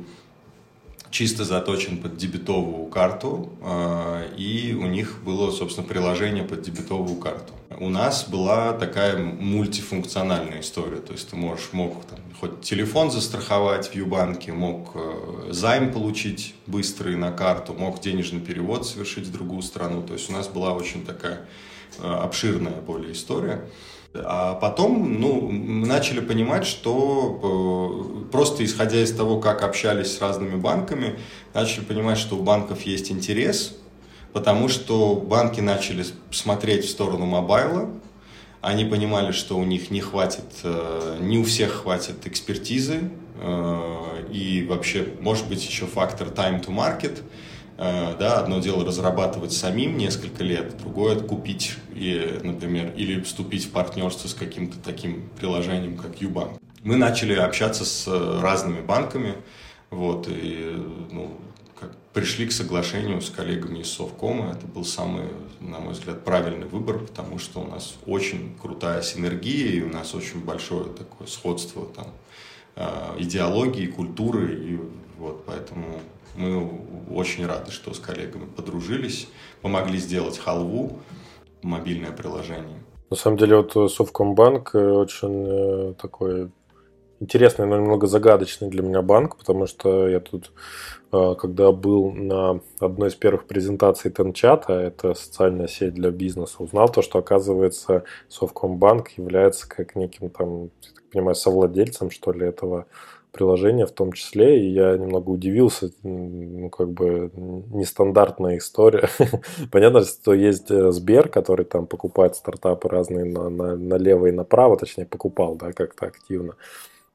[SPEAKER 2] чисто заточен под дебетовую карту, а, и у них было, собственно, приложение под дебетовую карту. У нас была такая мультифункциональная история, то есть ты можешь, мог там, хоть телефон застраховать в Юбанке, мог э, займ получить быстрый на карту, мог денежный перевод совершить в другую страну, то есть у нас была очень такая э, обширная более история. А потом ну, мы начали понимать, что э, просто исходя из того, как общались с разными банками, начали понимать, что у банков есть интерес, потому что банки начали смотреть в сторону мобайла, они понимали, что у них не хватит, э, не у всех хватит экспертизы, э, и вообще, может быть, еще фактор time to market – Э, да, одно дело разрабатывать самим несколько лет, другое купить, и, например, или вступить в партнерство с каким-то таким приложением, как Ubank. Мы начали общаться с разными банками, вот, и ну, пришли к соглашению с коллегами из Совкома. Это был самый, на мой взгляд, правильный выбор, потому что у нас очень крутая синергия, и у нас очень большое такое сходство там, э, идеологии, культуры, и вот поэтому мы очень рады, что с коллегами подружились, помогли сделать халву, мобильное приложение.
[SPEAKER 1] На самом деле, вот Совкомбанк э, очень э, такой интересный, но немного загадочный для меня банк, потому что я тут, э, когда был на одной из первых презентаций Тенчата, это социальная сеть для бизнеса, узнал то, что, оказывается, Совкомбанк является как неким там, я так понимаю, совладельцем, что ли, этого приложения в том числе, и я немного удивился, ну, как бы, нестандартная история. Понятно, что есть э, Сбер, который там покупает стартапы разные на, на, налево и направо, точнее, покупал, да, как-то активно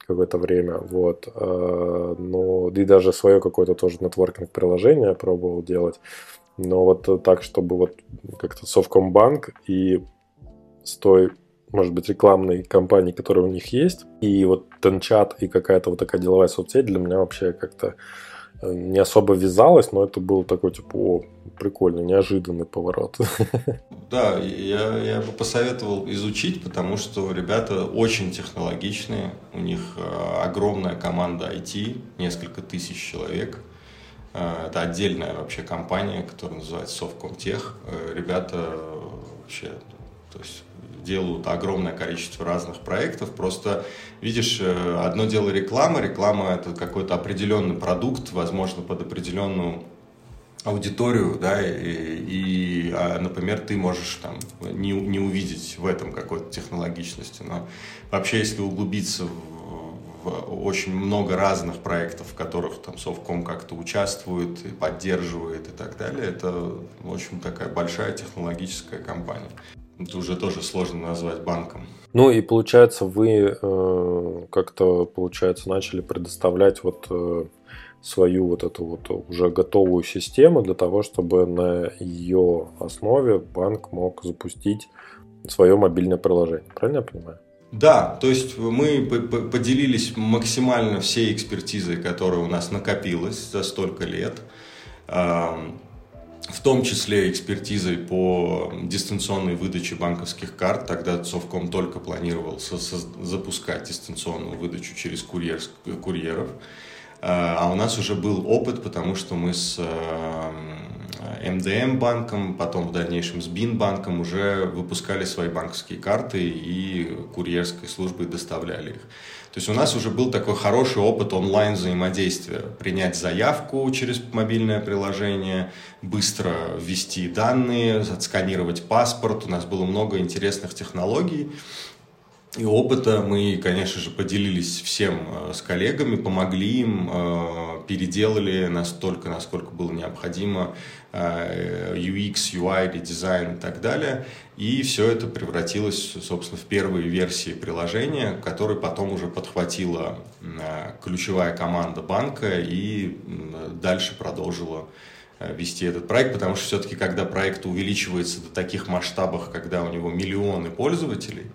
[SPEAKER 1] какое-то время, вот, э, но и даже свое какое-то тоже нетворкинг-приложение пробовал делать, но вот так, чтобы вот как-то Совкомбанк и с той может быть, рекламной кампании, которая у них есть. И вот Тенчат и какая-то вот такая деловая соцсеть для меня вообще как-то не особо вязалось, но это был такой, типа, о, прикольный, неожиданный поворот.
[SPEAKER 2] Да, я, я бы посоветовал изучить, потому что ребята очень технологичные, у них э, огромная команда IT, несколько тысяч человек. Э, это отдельная вообще компания, которая называется Softcomtech. Ребята вообще, то есть делают огромное количество разных проектов. Просто, видишь, э, одно дело реклама. Реклама – это какой-то определенный продукт, возможно, под определенную аудиторию, да, и, и а, например, ты можешь там не, не увидеть в этом какой-то технологичности, но вообще, если углубиться в, очень много разных проектов, в которых там Совком как-то участвует и поддерживает и так далее. Это, в общем, такая большая технологическая компания. Это уже тоже сложно назвать банком.
[SPEAKER 1] Ну и получается, вы э, как-то, получается, начали предоставлять вот э, свою вот эту вот уже готовую систему для того, чтобы на ее основе банк мог запустить свое мобильное приложение. Правильно я понимаю?
[SPEAKER 2] Да, то есть мы поделились максимально всей экспертизой, которая у нас накопилась за столько лет, в том числе экспертизой по дистанционной выдаче банковских карт. Тогда Совком только планировал запускать дистанционную выдачу через курьеров. А, а у нас уже был опыт, потому что мы с МДМ банком, потом в дальнейшем с БИН банком уже выпускали свои банковские карты и курьерской службой доставляли их. То есть у нас уже был такой хороший опыт онлайн взаимодействия. Принять заявку через мобильное приложение, быстро ввести данные, отсканировать паспорт. У нас было много интересных технологий и опыта. Мы, конечно же, поделились всем э, с коллегами, помогли им, э, переделали настолько, насколько было необходимо э, UX, UI, дизайн и так далее. И все это превратилось, собственно, в первые версии приложения, которые потом уже подхватила ключевая команда банка и дальше продолжила вести этот проект, потому что все-таки, когда проект увеличивается до таких масштабов, когда у него миллионы пользователей,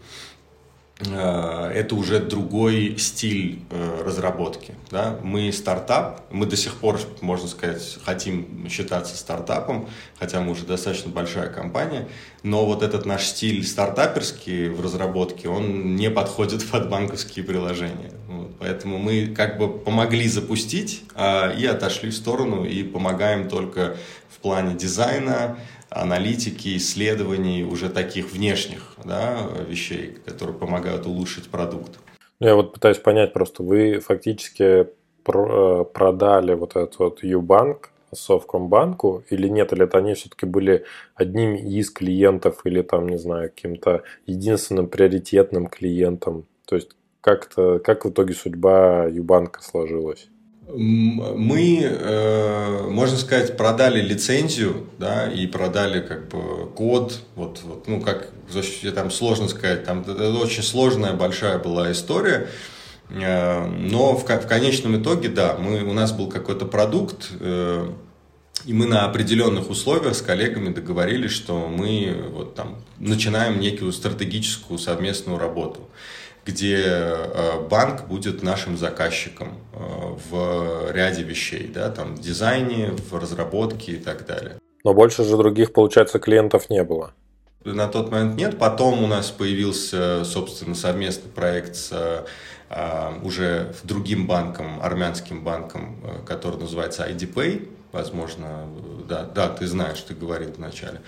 [SPEAKER 2] это уже другой стиль э, разработки. Да? Мы стартап, мы до сих пор, можно сказать, хотим считаться стартапом, хотя мы уже достаточно большая компания, но вот этот наш стиль стартаперский в разработке, он не подходит под банковские приложения. Вот. Поэтому мы как бы помогли запустить а, и отошли в сторону и помогаем только в плане дизайна, аналитики, исследований уже таких внешних да, вещей, которые помогают улучшить продукт.
[SPEAKER 1] Ну, я вот пытаюсь понять просто, вы фактически э, продали вот этот вот Юбанк Совкомбанку или нет, или это они все-таки были одним из клиентов или там, не знаю, каким-то единственным приоритетным клиентом? То есть как-то, как в итоге судьба Юбанка сложилась?
[SPEAKER 2] Мы, э, можно сказать, продали лицензию, да, и продали как бы код, вот, вот ну как, там сложно сказать, там это очень сложная большая была история, э, но в, в конечном итоге, да, мы, у нас был какой-то продукт, э, и мы на определенных условиях с коллегами договорились, что мы вот там начинаем некую стратегическую совместную работу где э, банк будет нашим заказчиком э, в ряде вещей, да, там в дизайне, в разработке и так далее.
[SPEAKER 1] Но больше же других, получается, клиентов не было.
[SPEAKER 2] На тот момент нет. Потом у нас появился, собственно, совместный проект с э, уже другим банком, армянским банком, который называется IDPay. Возможно, да, да, ты знаешь, ты говорил вначале.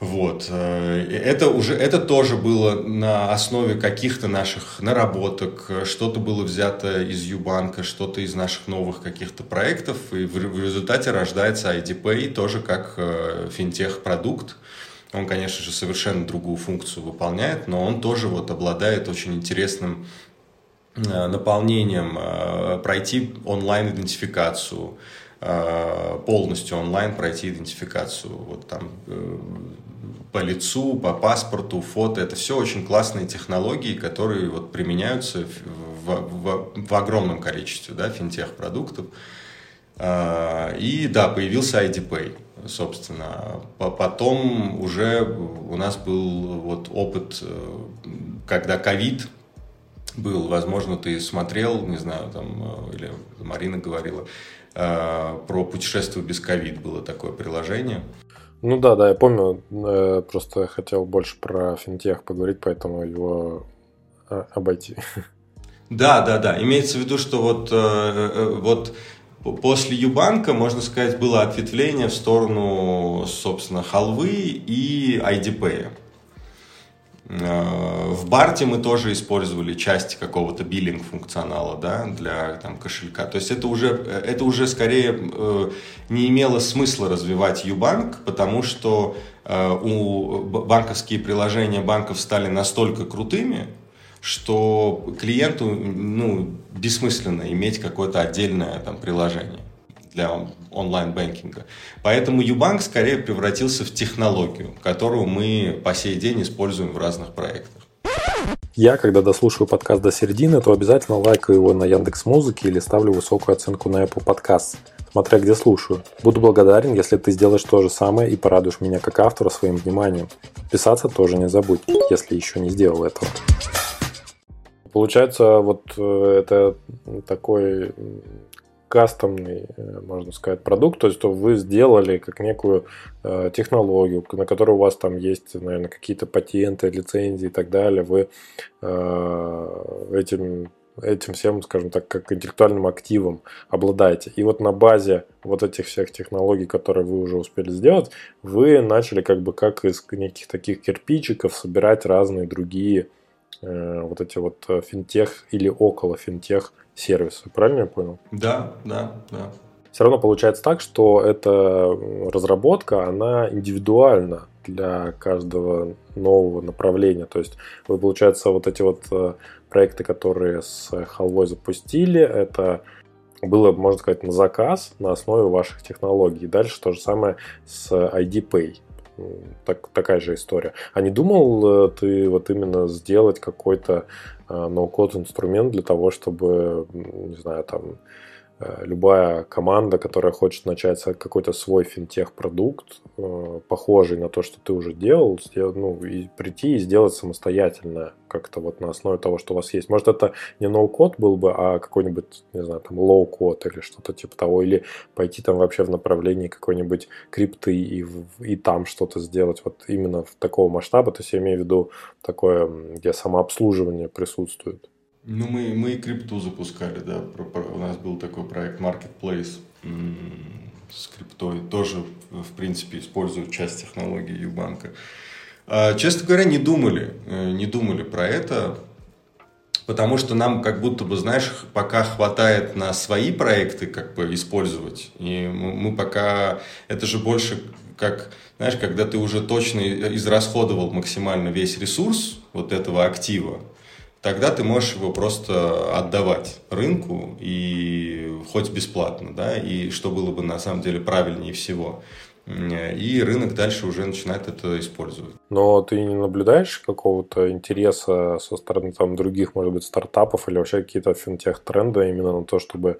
[SPEAKER 2] Вот. Э, это уже, это тоже было на основе каких-то наших наработок, что-то было взято из Юбанка, что-то из наших новых каких-то проектов, и в, в результате рождается IDPay тоже как э, финтех-продукт. Он, конечно же, совершенно другую функцию выполняет, но он тоже вот обладает очень интересным э, наполнением, пройти онлайн-идентификацию, полностью онлайн пройти идентификацию. Вот там по лицу, по паспорту, фото. Это все очень классные технологии, которые вот применяются в, в, в огромном количестве да, финтех-продуктов. А, и да, появился IDPay, собственно. Потом уже у нас был вот опыт, э, когда ковид был, возможно, ты смотрел, не знаю, там, э, или Марина говорила, э, про путешествие без ковид было такое приложение.
[SPEAKER 1] Ну да, да, я помню. Э, просто хотел больше про финтех поговорить, поэтому его э, обойти.
[SPEAKER 2] Да, да, да. Имеется в виду, что вот, э, вот после Юбанка, можно сказать, было ответвление в сторону, собственно, халвы и IDP. Э, в Барте мы тоже использовали части какого-то биллинг функционала да, для там, кошелька. То есть это уже, это уже скорее э, не имело смысла развивать Юбанк, потому что э, у банковские приложения банков стали настолько крутыми, что клиенту ну, бессмысленно иметь какое-то отдельное там, приложение для онлайн-бэнкинга. Поэтому Юбанк скорее превратился в технологию, которую мы по сей день используем в разных проектах.
[SPEAKER 1] Я, когда дослушаю подкаст до середины, то обязательно лайкаю его на Яндекс Музыке или ставлю высокую оценку на Apple Podcasts, смотря где слушаю. Буду благодарен, если ты сделаешь то же самое и порадуешь меня как автора своим вниманием. Писаться тоже не забудь, если еще не сделал этого. Получается, вот э, это такой кастомный, э, можно сказать, продукт, то есть то вы сделали как некую э, технологию, на которой у вас там есть, наверное, какие-то патенты, лицензии и так далее, вы э, этим этим всем, скажем так, как интеллектуальным активом обладаете. И вот на базе вот этих всех технологий, которые вы уже успели сделать, вы начали как бы как из неких таких кирпичиков собирать разные другие э, вот эти вот э, финтех или около финтех сервисы. Правильно я понял?
[SPEAKER 2] Да, да, да.
[SPEAKER 1] Все равно получается так, что эта разработка, она индивидуальна для каждого нового направления. То есть вы, получается, вот эти вот э, проекты, которые с халвой запустили, это было, можно сказать, на заказ на основе ваших технологий. Дальше то же самое с ID Pay. Так, такая же история. А не думал э, ты вот именно сделать какой-то Э, ноу-код инструмент для того, чтобы, не знаю, там любая команда, которая хочет начать какой-то свой финтех-продукт, э, похожий на то, что ты уже делал, ну, и прийти и сделать самостоятельно, как-то вот на основе того, что у вас есть. Может, это не no-code был бы, а какой-нибудь, не знаю, там, low-code или что-то типа того, или пойти там вообще в направлении какой-нибудь крипты и, и там что-то сделать вот именно в такого масштаба, то есть я имею в виду такое, где самообслуживание присутствует.
[SPEAKER 2] Ну, мы, мы и крипту запускали, да. Про, про, у нас был такой проект маркетплейс с криптой. Тоже, в принципе, используют часть технологии Юбанка. А, честно говоря, не думали, э, не думали про это, потому что нам как будто бы, знаешь, пока хватает на свои проекты как бы использовать. И мы, мы пока... Это же больше как, знаешь, когда ты уже точно израсходовал максимально весь ресурс вот этого актива, тогда ты можешь его просто отдавать рынку и хоть бесплатно, да, и что было бы на самом деле правильнее всего. И рынок дальше уже начинает это использовать.
[SPEAKER 1] Но ты не наблюдаешь какого-то интереса со стороны там, других, может быть, стартапов или вообще какие-то финтех-тренды именно на то, чтобы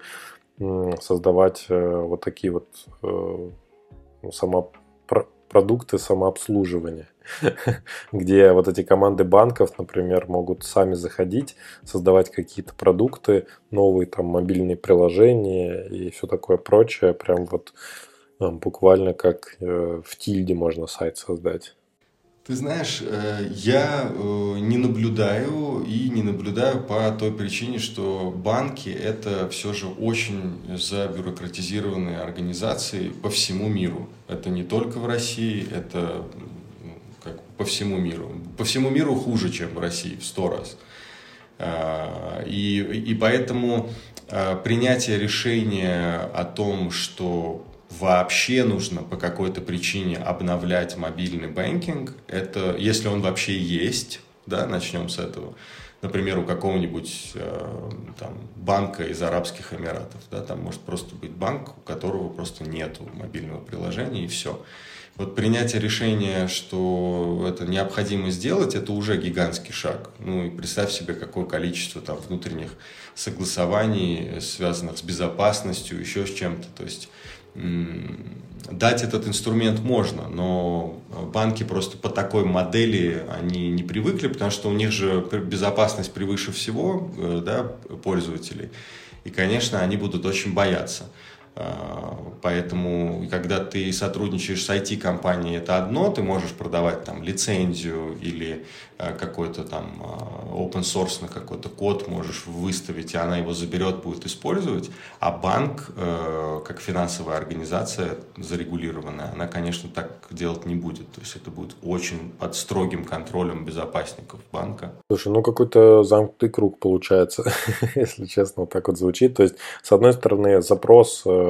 [SPEAKER 1] создавать э, вот такие вот э, ну, само продукты самообслуживания, где вот эти команды банков, например, могут сами заходить, создавать какие-то продукты, новые там мобильные приложения и все такое прочее, прям вот буквально как э, в тильде можно сайт создать.
[SPEAKER 2] Ты знаешь, э, я э, не наблюдаю и не наблюдаю по той причине, что банки это все же очень забюрократизированные организации по всему миру. Это не только в России, это по всему миру. По всему миру хуже, чем в России в сто раз. Э, и, и поэтому принятие решения о том, что вообще нужно по какой-то причине обновлять мобильный банкинг, это если он вообще есть, да, начнем с этого. Например, у какого-нибудь э, там, банка из Арабских Эмиратов, да, там может просто быть банк, у которого просто нет мобильного приложения и все. Вот принятие решения, что это необходимо сделать, это уже гигантский шаг. Ну и представь себе, какое количество там внутренних согласований, связанных с безопасностью, еще с чем-то. То есть дать этот инструмент можно, но банки просто по такой модели они не привыкли, потому что у них же безопасность превыше всего э, да, пользователей. И, конечно, они будут очень бояться. А, поэтому, когда ты сотрудничаешь с IT-компанией, это одно, ты можешь продавать там лицензию или а, какой-то там а, open source на какой-то код можешь выставить, и она его заберет, будет использовать. А банк, э, как финансовая организация зарегулированная, она, конечно, так делать не будет. То есть это будет очень под строгим контролем безопасников банка.
[SPEAKER 1] Слушай, ну какой-то замкнутый круг получается, если честно, вот так вот звучит. То есть, с одной стороны, запрос э,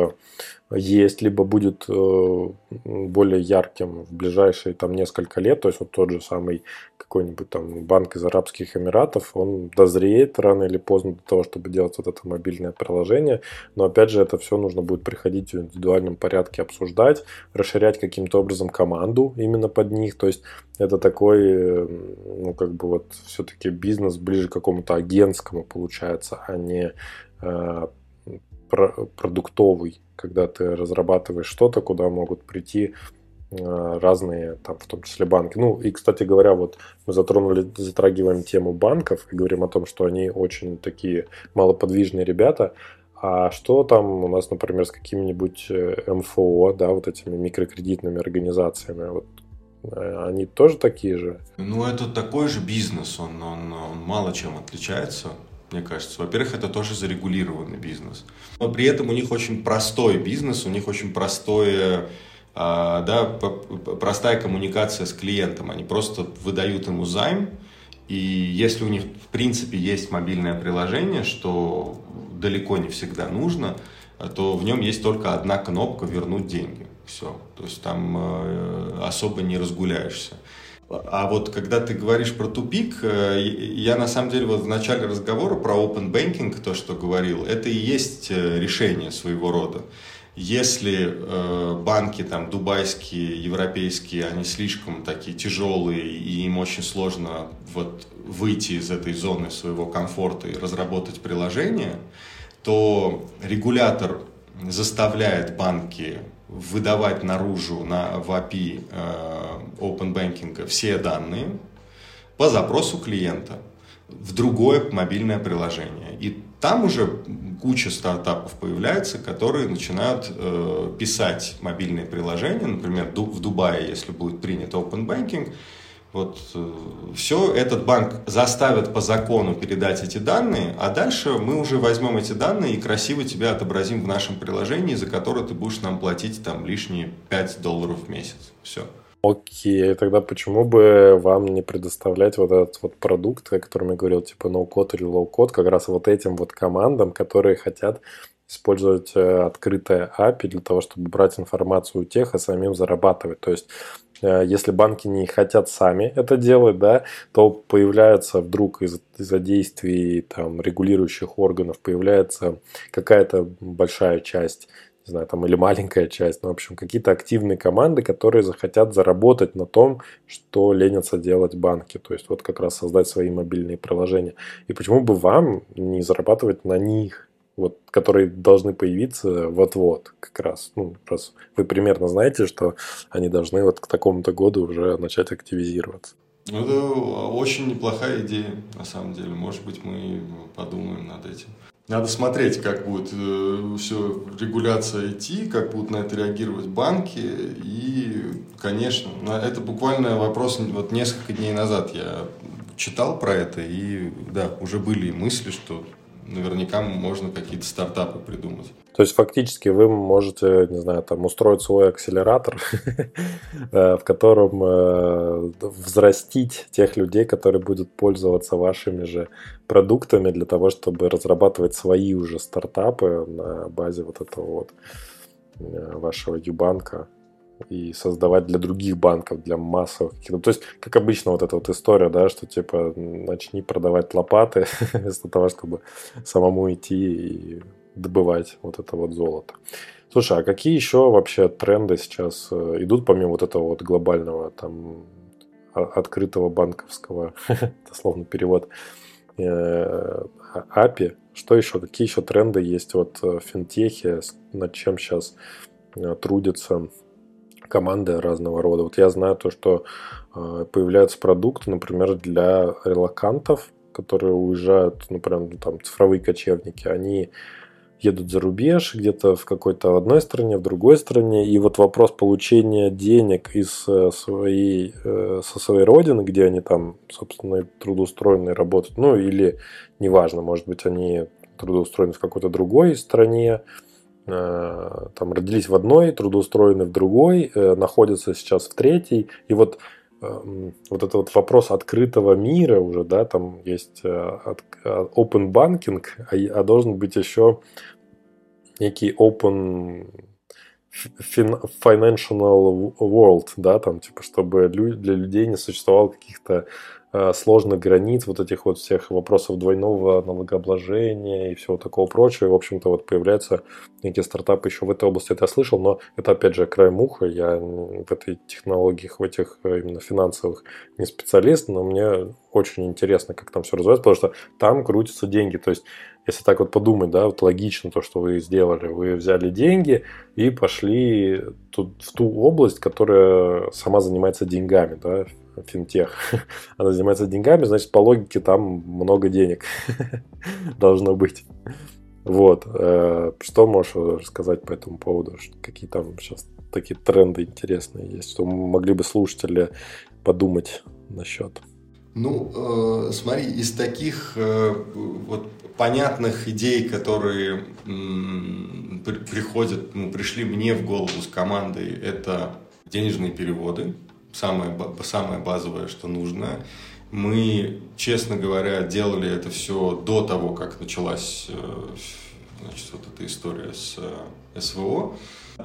[SPEAKER 1] есть, либо будет более ярким в ближайшие там несколько лет. То есть вот тот же самый какой-нибудь там банк из Арабских Эмиратов, он дозреет рано или поздно для того, чтобы делать вот это мобильное приложение. Но опять же, это все нужно будет приходить в индивидуальном порядке обсуждать, расширять каким-то образом команду именно под них. То есть это такой, ну, как бы вот все-таки бизнес ближе к какому-то агентскому получается, а не э, продуктовый, когда ты разрабатываешь что-то, куда могут прийти Э, разные, там, в том числе банки. Ну, и, кстати говоря, вот мы затронули, затрагиваем тему банков и говорим о том, что они очень такие малоподвижные ребята. А что там у нас, например, с какими-нибудь э, МФО, да, вот этими микрокредитными организациями? Вот э, они тоже такие же?
[SPEAKER 2] Ну, это такой же бизнес, он, он, он мало чем отличается мне кажется. Во-первых, это тоже зарегулированный бизнес. Но при этом у них очень простой бизнес, у них очень простое а, да, простая коммуникация с клиентом. Они просто выдают ему займ, и если у них в принципе есть мобильное приложение, что далеко не всегда нужно, то в нем есть только одна кнопка «Вернуть деньги». Все. То есть там э, особо не разгуляешься. А вот когда ты говоришь про тупик, э, я на самом деле вот в начале разговора про open banking, то, что говорил, это и есть э, решение своего рода. Если э, банки там дубайские, европейские, они слишком такие тяжелые и им очень сложно вот выйти из этой зоны своего комфорта и разработать приложение, то регулятор заставляет банки выдавать наружу на в API э, Open Banking все данные по запросу клиента в другое мобильное приложение. И там уже куча стартапов появляется, которые начинают э, писать мобильные приложения, например, в Дубае, если будет принят Open Banking, вот э, все, этот банк заставит по закону передать эти данные, а дальше мы уже возьмем эти данные и красиво тебя отобразим в нашем приложении, за которое ты будешь нам платить там лишние 5 долларов в месяц. Все.
[SPEAKER 1] Окей, тогда почему бы вам не предоставлять вот этот вот продукт, о котором я говорил, типа no-code или low-code, как раз вот этим вот командам, которые хотят использовать э, открытое API для того, чтобы брать информацию у тех и самим зарабатывать. То есть э, если банки не хотят сами это делать, да, то появляется вдруг из- из-за действий там, регулирующих органов появляется какая-то большая часть не знаю, там или маленькая часть, но, в общем, какие-то активные команды, которые захотят заработать на том, что ленятся делать банки. То есть вот как раз создать свои мобильные приложения. И почему бы вам не зарабатывать на них? Вот, которые должны появиться вот-вот как раз. Ну, раз вы примерно знаете, что они должны вот к такому-то году уже начать активизироваться.
[SPEAKER 2] Ну, это очень неплохая идея, на самом деле. Может быть, мы подумаем над этим. Надо смотреть, как будет э, все регуляция идти, как будут на это реагировать банки. И, конечно, это буквально вопрос, вот несколько дней назад я читал про это, и да, уже были мысли, что наверняка можно какие-то стартапы придумать.
[SPEAKER 1] То есть фактически вы можете, не знаю, там устроить свой акселератор, э, в котором э, взрастить тех людей, которые будут пользоваться вашими же продуктами для того, чтобы разрабатывать свои уже стартапы на базе вот этого вот э, вашего юбанка и создавать для других банков, для массовых каких-то. То есть, как обычно, вот эта вот история, да, что типа начни продавать лопаты вместо того, чтобы самому идти и добывать вот это вот золото. Слушай, а какие еще вообще тренды сейчас э, идут, помимо вот этого вот глобального там открытого банковского, дословно перевод, э, API? Что еще? Какие еще тренды есть вот в финтехе, над чем сейчас э, трудятся команды разного рода. Вот я знаю то, что появляются продукты, например, для релакантов, которые уезжают, например, там цифровые кочевники, они едут за рубеж, где-то в какой-то одной стране, в другой стране, и вот вопрос получения денег из э, своей, э, со своей родины, где они там, собственно, трудоустроены работают, ну или неважно, может быть, они трудоустроены в какой-то другой стране, э, там родились в одной, трудоустроены в другой, находятся сейчас в третьей, и вот эм, вот этот вот вопрос открытого мира уже, да, там есть open banking, а, а должен быть еще некий open financial world, да, там, типа, чтобы для людей не существовало каких-то Э, сложных границ, вот этих вот всех вопросов двойного налогообложения и всего такого прочего. И, в общем-то, вот появляются некие стартапы еще в этой области. Это я слышал, но это, опять же, край муха. Я в этой технологиях, в этих э, именно финансовых не специалист, но мне очень интересно, как там все развивается, потому что там крутятся деньги. То есть, если так вот подумать, да, вот логично то, что вы сделали. Вы взяли деньги и пошли тут, в ту область, которая сама занимается деньгами, да, финтех, она занимается деньгами, значит, по логике там много денег должно быть. Вот. Э, что можешь рассказать по этому поводу? Какие там сейчас такие тренды интересные есть, что могли бы слушатели подумать насчет?
[SPEAKER 2] Ну, э, смотри, из таких э, вот понятных идей, которые при, приходят, ну, пришли мне в голову с командой, это денежные переводы самое, самое базовое, что нужно. Мы, честно говоря, делали это все до того, как началась э, значит, вот эта история с э, СВО.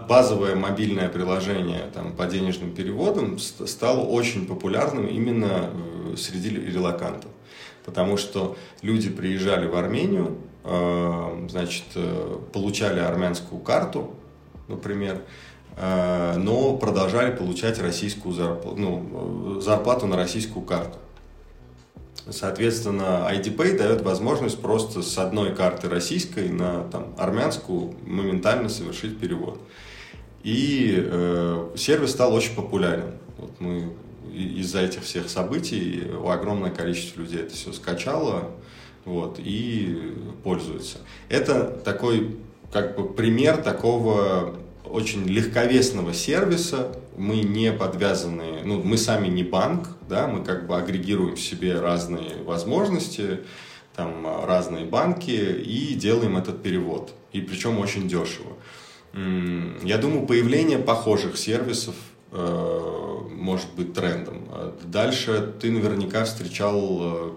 [SPEAKER 2] Базовое мобильное приложение там, по денежным переводам стало очень популярным именно э, среди релакантов. Потому что люди приезжали в Армению, значит, получали армянскую карту, например, но продолжали получать российскую зарплату, ну, зарплату на российскую карту. Соответственно, IDPay дает возможность просто с одной карты российской на там, армянскую моментально совершить перевод. И э, сервис стал очень популярен. Вот мы из-за этих всех событий огромное количество людей это все скачало вот, и пользуется. Это такой как бы пример такого очень легковесного сервиса, мы не подвязаны, ну, мы сами не банк, да, мы как бы агрегируем в себе разные возможности, там разные банки и делаем этот перевод. И причем очень дешево. Я думаю, появление похожих сервисов э, может быть трендом. Дальше ты наверняка встречал, э,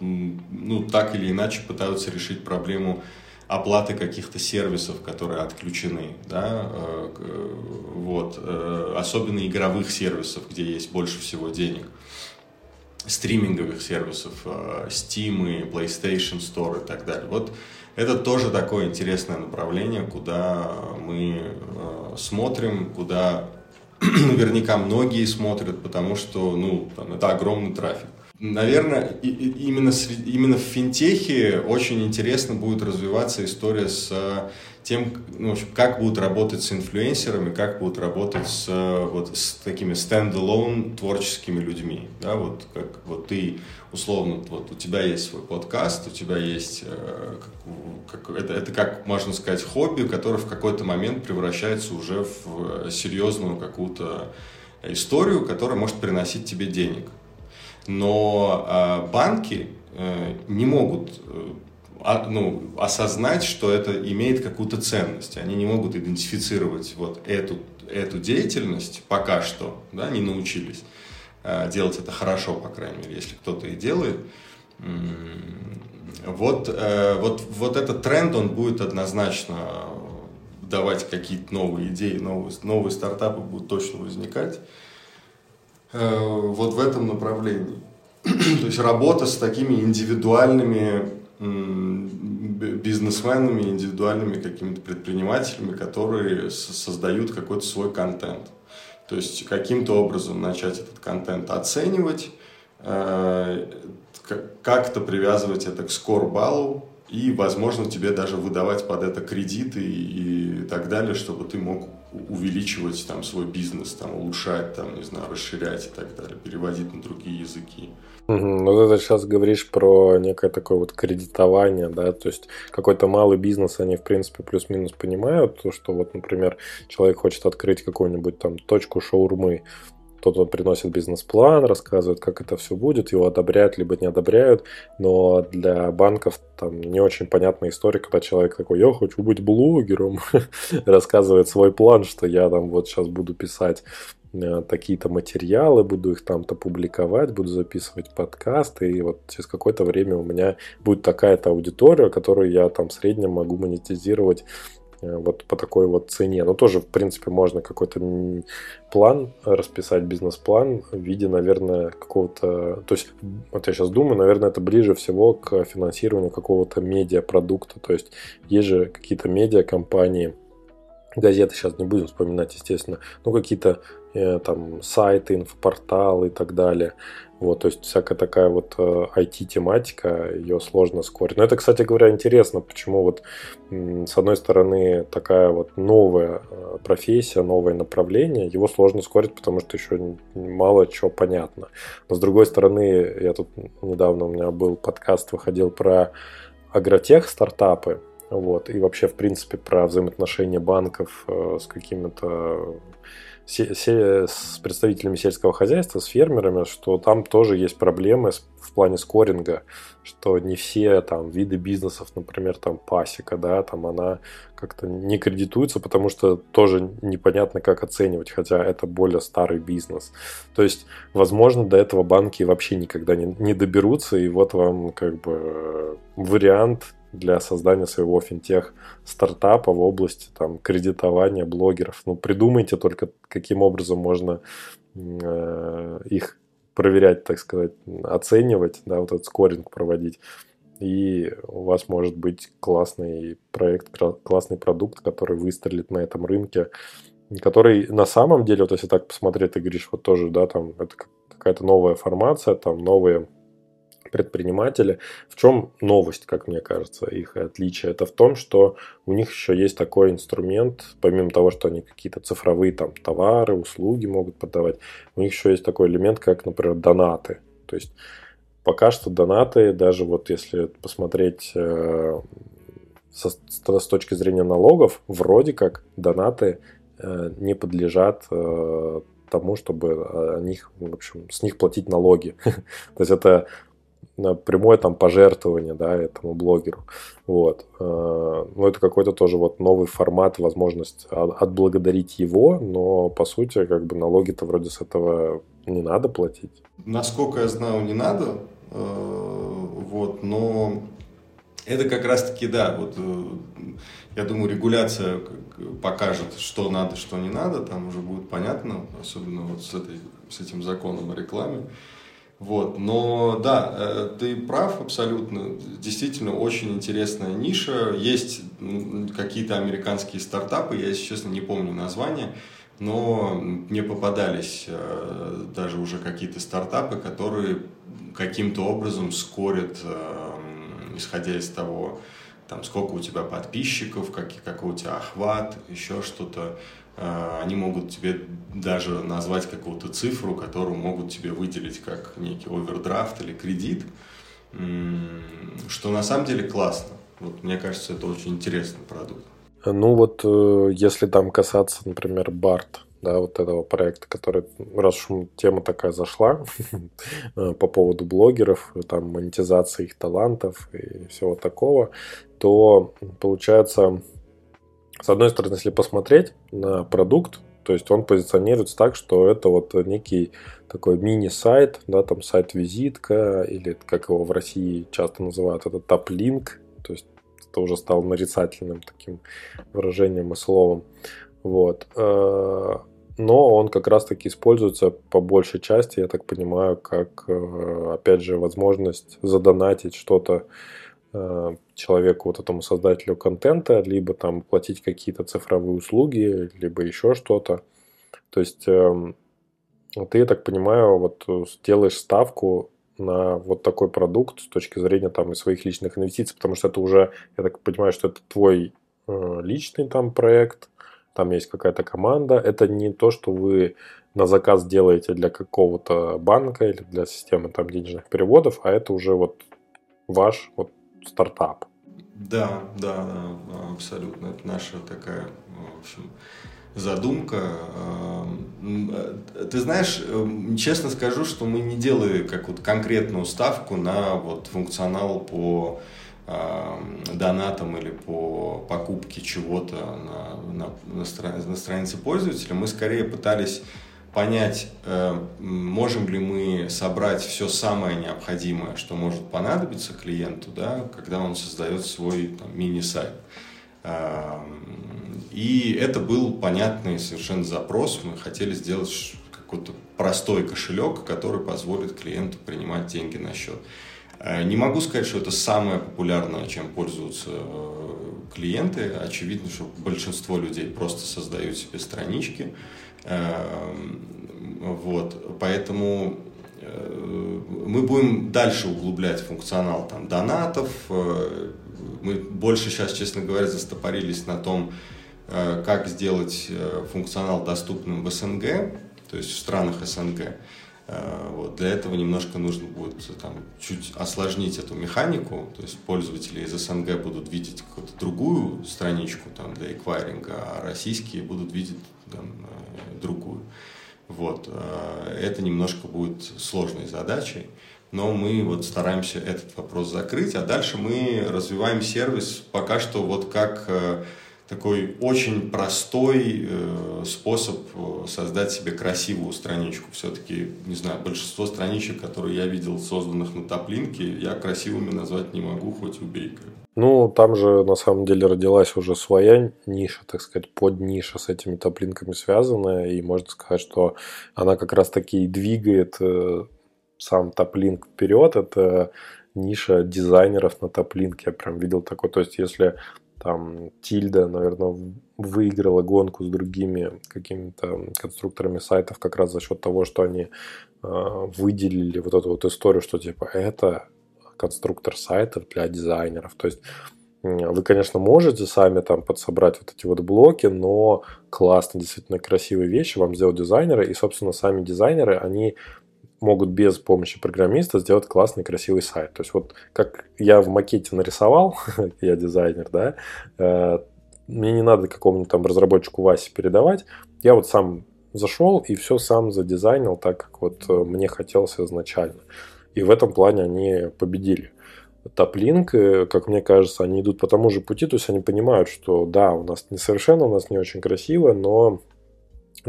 [SPEAKER 2] ну, так или иначе пытаются решить проблему оплаты каких-то сервисов, которые отключены, да, э, вот, э, особенно игровых сервисов, где есть больше всего денег, стриминговых сервисов, э, Steam, PlayStation Store и так далее. Вот это тоже такое интересное направление, куда мы смотрим, куда наверняка многие смотрят, потому что, ну, там, это огромный трафик. Наверное, именно, именно в финтехе очень интересно будет развиваться история с э, тем, ну, как будут работать с инфлюенсерами, как будут работать с, вот, с такими стендалон творческими людьми. Да, вот, как вот ты, условно, вот у тебя есть свой подкаст, у тебя есть, э, как, как, это, это как можно сказать, хобби, которое в какой-то момент превращается уже в серьезную какую-то историю, которая может приносить тебе денег. Но э, банки э, не могут э, а, ну, осознать, что это имеет какую-то ценность. Они не могут идентифицировать вот эту, эту деятельность пока что, да, не научились э, делать это хорошо, по крайней мере, если кто-то и делает. Вот, вот, вот этот тренд, он будет однозначно давать какие-то новые идеи, новые, новые стартапы будут точно возникать. Э, вот в этом направлении. То есть работа с такими индивидуальными бизнесменами, индивидуальными какими-то предпринимателями, которые создают какой-то свой контент. То есть каким-то образом начать этот контент оценивать, э, как-то привязывать это к скор-баллу, и, возможно, тебе даже выдавать под это кредиты и, так далее, чтобы ты мог увеличивать там свой бизнес, там, улучшать, там, не знаю, расширять и так далее, переводить на другие языки.
[SPEAKER 1] Ну, ты сейчас говоришь про некое такое вот кредитование, да, то есть какой-то малый бизнес, они, в принципе, плюс-минус понимают, то, что вот, например, человек хочет открыть какую-нибудь там точку шаурмы, кто-то приносит бизнес-план, рассказывает, как это все будет, его одобряют, либо не одобряют, но для банков там не очень понятная история, когда человек такой, я хочу быть блогером, рассказывает свой план, что я там вот сейчас буду писать э, такие-то материалы, буду их там-то публиковать, буду записывать подкасты, и вот через какое-то время у меня будет такая-то аудитория, которую я там в среднем могу монетизировать вот по такой вот цене. Но тоже, в принципе, можно какой-то план расписать, бизнес-план в виде, наверное, какого-то... То есть, вот я сейчас думаю, наверное, это ближе всего к финансированию какого-то медиапродукта. То есть, есть же какие-то медиакомпании, газеты сейчас не будем вспоминать, естественно, ну, какие-то э, там сайты, инфопорталы и так далее. Вот, то есть всякая такая вот IT-тематика, э, ее сложно скорить. Но это, кстати говоря, интересно, почему вот с одной стороны такая вот новая э, профессия, новое направление, его сложно скорить, потому что еще мало чего понятно. Но с другой стороны, я тут недавно у меня был подкаст, выходил про агротех стартапы, вот, и вообще, в принципе, про взаимоотношения банков э, с какими-то с представителями сельского хозяйства, с фермерами, что там тоже есть проблемы в плане скоринга, что не все там виды бизнесов, например, там пасека, да, там она как-то не кредитуется, потому что тоже непонятно, как оценивать, хотя это более старый бизнес. То есть, возможно, до этого банки вообще никогда не, не доберутся, и вот вам как бы вариант для создания своего финтех стартапа в области там, кредитования блогеров. Ну, придумайте только, каким образом можно э, их проверять, так сказать, оценивать, да, вот этот скоринг проводить. И у вас может быть классный проект, классный продукт, который выстрелит на этом рынке, который на самом деле, вот если так посмотреть, ты говоришь, вот тоже, да, там это какая-то новая формация, там новые предприниматели. В чем новость, как мне кажется, их отличие? Это в том, что у них еще есть такой инструмент, помимо того, что они какие-то цифровые там товары, услуги могут подавать, у них еще есть такой элемент, как, например, донаты. То есть пока что донаты, даже вот если посмотреть э, со, с точки зрения налогов, вроде как донаты э, не подлежат э, тому, чтобы о них, в общем, с них платить налоги. То есть это прямое там пожертвование, да, этому блогеру. Вот. Э, ну, это какой-то тоже вот новый формат, возможность отблагодарить его, но по сути, как бы налоги-то вроде с этого не надо платить.
[SPEAKER 2] Насколько я знаю, не надо. Э, вот, но это как раз-таки, да, вот э, я думаю, регуляция покажет, что надо, что не надо, там уже будет понятно, особенно вот с, этой, с этим законом о рекламе. Вот, но да, э, ты прав абсолютно. Действительно, очень интересная ниша. Есть какие-то американские стартапы, я, если честно, не помню название, но мне попадались э, даже уже какие-то стартапы, которые каким-то образом скорят, э, исходя из того, там, сколько у тебя подписчиков, как, какой у тебя охват, еще что-то. Э, они могут тебе даже назвать какую-то цифру, которую могут тебе выделить как некий овердрафт или кредит, что на самом деле классно. Вот, мне кажется, это очень интересный продукт.
[SPEAKER 1] Ну вот, э, если там касаться, например, Барт, да, вот этого проекта, который, раз уж тема такая зашла э, по поводу блогеров, там, монетизации их талантов и всего такого, то получается, с одной стороны, если посмотреть на продукт, то есть он позиционируется так, что это вот некий такой мини-сайт, да, там сайт-визитка, или как его в России часто называют, это топ-линк, то есть это уже стало нарицательным таким выражением и словом. Вот. Э, но он как раз-таки используется по большей части, я так понимаю, как, э, опять же, возможность задонатить что-то человеку, вот этому создателю контента, либо там платить какие-то цифровые услуги, либо еще что-то. То есть эм, ты, я так понимаю, вот делаешь ставку на вот такой продукт с точки зрения там и своих личных инвестиций, потому что это уже, я так понимаю, что это твой э, личный там проект, там есть какая-то команда, это не то, что вы на заказ делаете для какого-то банка или для системы там денежных переводов, а это уже вот ваш вот стартап.
[SPEAKER 2] Да, да, абсолютно. Это наша такая, в общем, задумка. Ты знаешь, честно скажу, что мы не делали как вот конкретную ставку на вот функционал по донатам или по покупке чего-то на, на, на странице пользователя. Мы скорее пытались понять, э, можем ли мы собрать все самое необходимое, что может понадобиться клиенту, да, когда он создает свой мини-сайт. И это был понятный совершенно запрос. Мы хотели сделать какой-то простой кошелек, который позволит клиенту принимать деньги на счет. Э, не могу сказать, что это самое популярное, чем пользуются э, клиенты. Очевидно, что большинство людей просто создают себе странички. Эм, вот, поэтому э, мы будем дальше углублять функционал там, донатов. Мы больше сейчас, честно говоря, застопорились на том, как сделать функционал доступным в СНГ, то есть в странах СНГ. Э, вот. Для этого немножко нужно будет там, чуть осложнить эту механику, то есть пользователи из СНГ будут видеть какую-то другую страничку там, для эквайринга, а российские будут видеть там, э, другую. Вот. Э, это немножко будет сложной задачей, но мы вот стараемся этот вопрос закрыть, а дальше мы развиваем сервис пока что вот как такой очень простой э, способ э, создать себе красивую страничку. Все-таки, не знаю, большинство страничек, которые я видел созданных на топлинке, я красивыми назвать не могу, хоть убей.
[SPEAKER 1] Ну, там же на самом деле родилась уже своя ниша, так сказать, под ниша с этими топлинками связанная, и можно сказать, что она как раз таки и двигает э, сам топлинк вперед. Это ниша дизайнеров на топлинке. Я прям видел такой. То есть, если там Тильда, наверное, выиграла гонку с другими какими-то конструкторами сайтов как раз за счет того, что они э, выделили вот эту вот историю, что типа это конструктор сайтов для дизайнеров. То есть вы, конечно, можете сами там подсобрать вот эти вот блоки, но классно, действительно красивые вещи вам сделают дизайнеры, и, собственно, сами дизайнеры, они могут без помощи программиста сделать классный, красивый сайт. То есть вот как я в макете нарисовал, я дизайнер, да, э, мне не надо какому-нибудь там разработчику Васе передавать, я вот сам зашел и все сам задизайнил так, как вот э, мне хотелось изначально. И в этом плане они победили. Топлинк, э, как мне кажется, они идут по тому же пути, то есть они понимают, что да, у нас несовершенно, у нас не очень красиво, но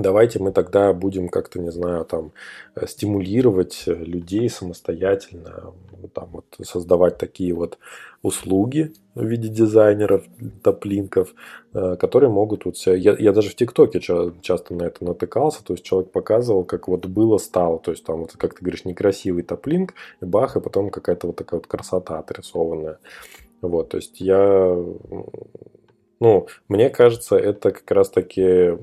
[SPEAKER 1] давайте мы тогда будем как-то, не знаю, там, э, стимулировать э, людей самостоятельно, там, вот, создавать такие вот услуги в виде дизайнеров, топлинков, э, которые могут вот себя... Я, я даже в ТикТоке часто на это натыкался, то есть человек показывал, как вот было, стало, то есть там вот, как ты говоришь, некрасивый топлинк, и бах, и потом какая-то вот такая вот красота отрисованная. Вот, то есть я... Ну, мне кажется, это как раз-таки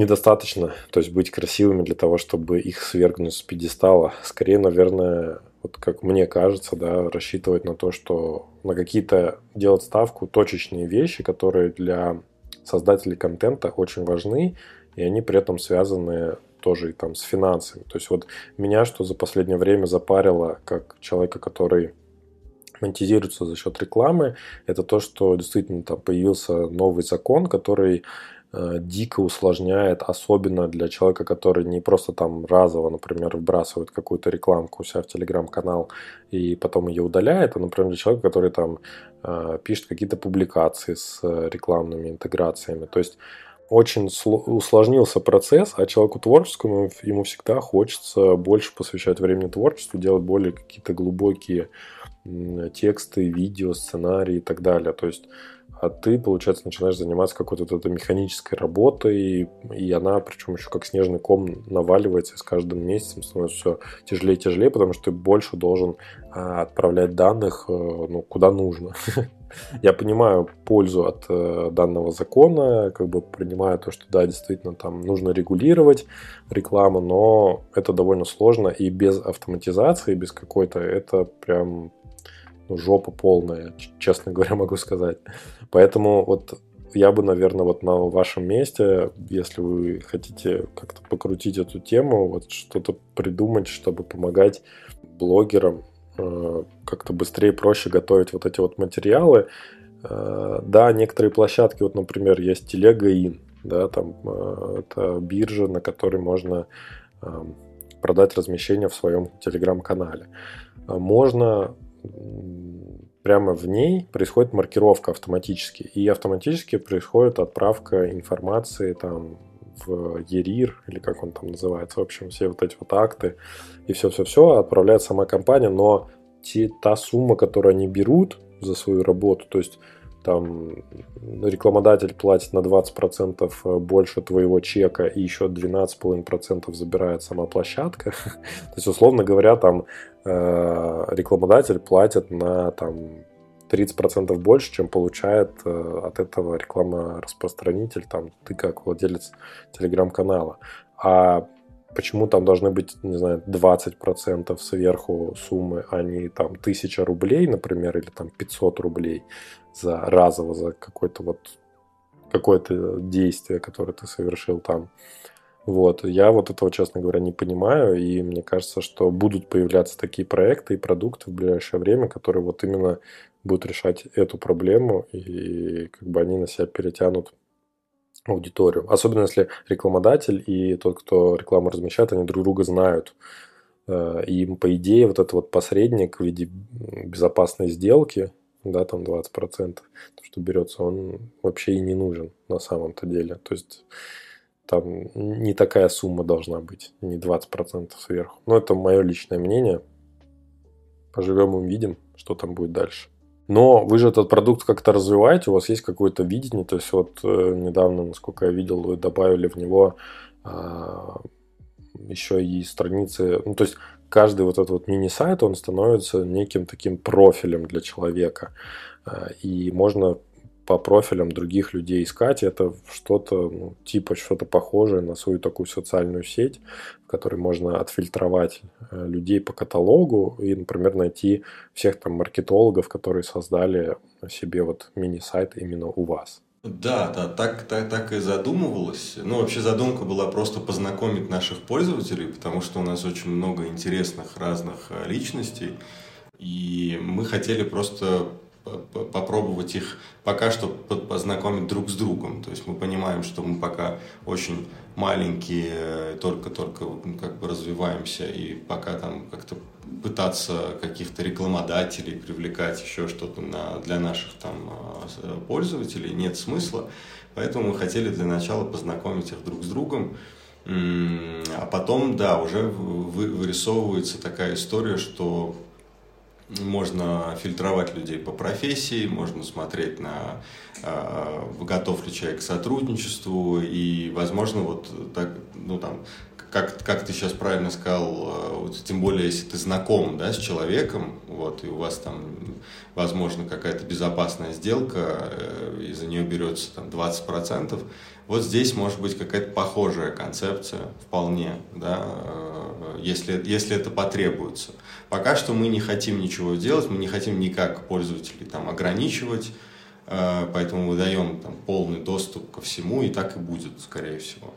[SPEAKER 1] недостаточно, то есть быть красивыми для того, чтобы их свергнуть с пьедестала. Скорее, наверное, вот как мне кажется, да, рассчитывать на то, что на какие-то делать ставку точечные вещи, которые для создателей контента очень важны, и они при этом связаны тоже и там с финансами. То есть вот меня что за последнее время запарило, как человека, который монетизируется за счет рекламы, это то, что действительно там появился новый закон, который дико усложняет, особенно для человека, который не просто там разово, например, вбрасывает какую-то рекламку у себя в телеграм-канал и потом ее удаляет, а, например, для человека, который там э, пишет какие-то публикации с рекламными интеграциями. То есть очень усложнился процесс, а человеку творческому ему всегда хочется больше посвящать времени творчеству, делать более какие-то глубокие тексты, видео, сценарии и так далее. То есть а ты, получается, начинаешь заниматься какой-то вот этой механической работой, и она, причем еще как снежный ком наваливается, с каждым месяцем становится все тяжелее и тяжелее, потому что ты больше должен а, отправлять данных, э, ну, куда нужно. Я понимаю пользу от э, данного закона, как бы принимаю то, что да, действительно там нужно регулировать рекламу, но это довольно сложно, и без автоматизации, без какой-то, это прям жопа полная, честно говоря, могу сказать. Поэтому вот я бы, наверное, вот на вашем месте, если вы хотите как-то покрутить эту тему, вот что-то придумать, чтобы помогать блогерам э, как-то быстрее проще готовить вот эти вот материалы. Э, да, некоторые площадки, вот, например, есть Телега Ин, да, там э, это биржа, на которой можно э, продать размещение в своем телеграм-канале. Можно прямо в ней происходит маркировка автоматически. И автоматически происходит отправка информации там в ЕРИР, или как он там называется, в общем, все вот эти вот акты, и все-все-все отправляет сама компания, но те, та сумма, которую они берут за свою работу, то есть там рекламодатель платит на 20% больше твоего чека и еще 12,5% забирает сама площадка. То есть, условно говоря, там рекламодатель платит на там 30% больше, чем получает э, от этого рекламораспространитель, там, ты как владелец телеграм-канала. А почему там должны быть, не знаю, 20% сверху суммы, а не там 1000 рублей, например, или там 500 рублей за разово, за какое-то вот какое-то действие, которое ты совершил там. Вот. Я вот этого, честно говоря, не понимаю, и мне кажется, что будут появляться такие проекты и продукты в ближайшее время, которые вот именно будут решать эту проблему, и как бы они на себя перетянут аудиторию. Особенно если рекламодатель и тот, кто рекламу размещает, они друг друга знают. Э, и им, по идее, вот этот вот посредник в виде безопасной сделки, да, там 20%, то, что берется, он вообще и не нужен на самом-то деле. То есть там не такая сумма должна быть, не 20% сверху. Но это мое личное мнение. Поживем увидим, что там будет дальше. Но вы же этот продукт как-то развиваете, у вас есть какое-то видение. То есть вот э, недавно, насколько я видел, вы добавили в него э, еще и страницы. Ну, то есть каждый вот этот вот мини-сайт, он становится неким таким профилем для человека. Э, и можно по профилям других людей искать. Это что-то ну, типа что-то похожее на свою такую социальную сеть, в которой можно отфильтровать э, людей по каталогу и, например, найти всех там маркетологов, которые создали себе вот мини-сайт именно у вас.
[SPEAKER 2] Да, да, так, так, так и задумывалось. Ну, вообще задумка была просто познакомить наших пользователей, потому что у нас очень много интересных разных э, личностей. И мы хотели просто попробовать их пока что познакомить друг с другом. То есть мы понимаем, что мы пока очень маленькие, только-только как бы развиваемся, и пока там как-то пытаться каких-то рекламодателей привлекать, еще что-то на, для наших там а, пользователей нет смысла. Поэтому мы хотели для начала познакомить их друг с другом. А потом, да, уже вырисовывается такая история, что можно фильтровать людей по профессии, можно смотреть на готов ли человек к сотрудничеству и, возможно, вот так, ну там, как, как ты сейчас правильно сказал, э, вот, тем более, если ты знаком да, с человеком, вот, и у вас там, возможно, какая-то безопасная сделка, э, и за нее берется там 20%, вот здесь может быть какая-то похожая концепция вполне, да, э, если, если это потребуется. Пока что мы не хотим ничего делать, мы не хотим никак пользователей там ограничивать, поэтому мы там полный доступ ко всему, и так и будет, скорее всего.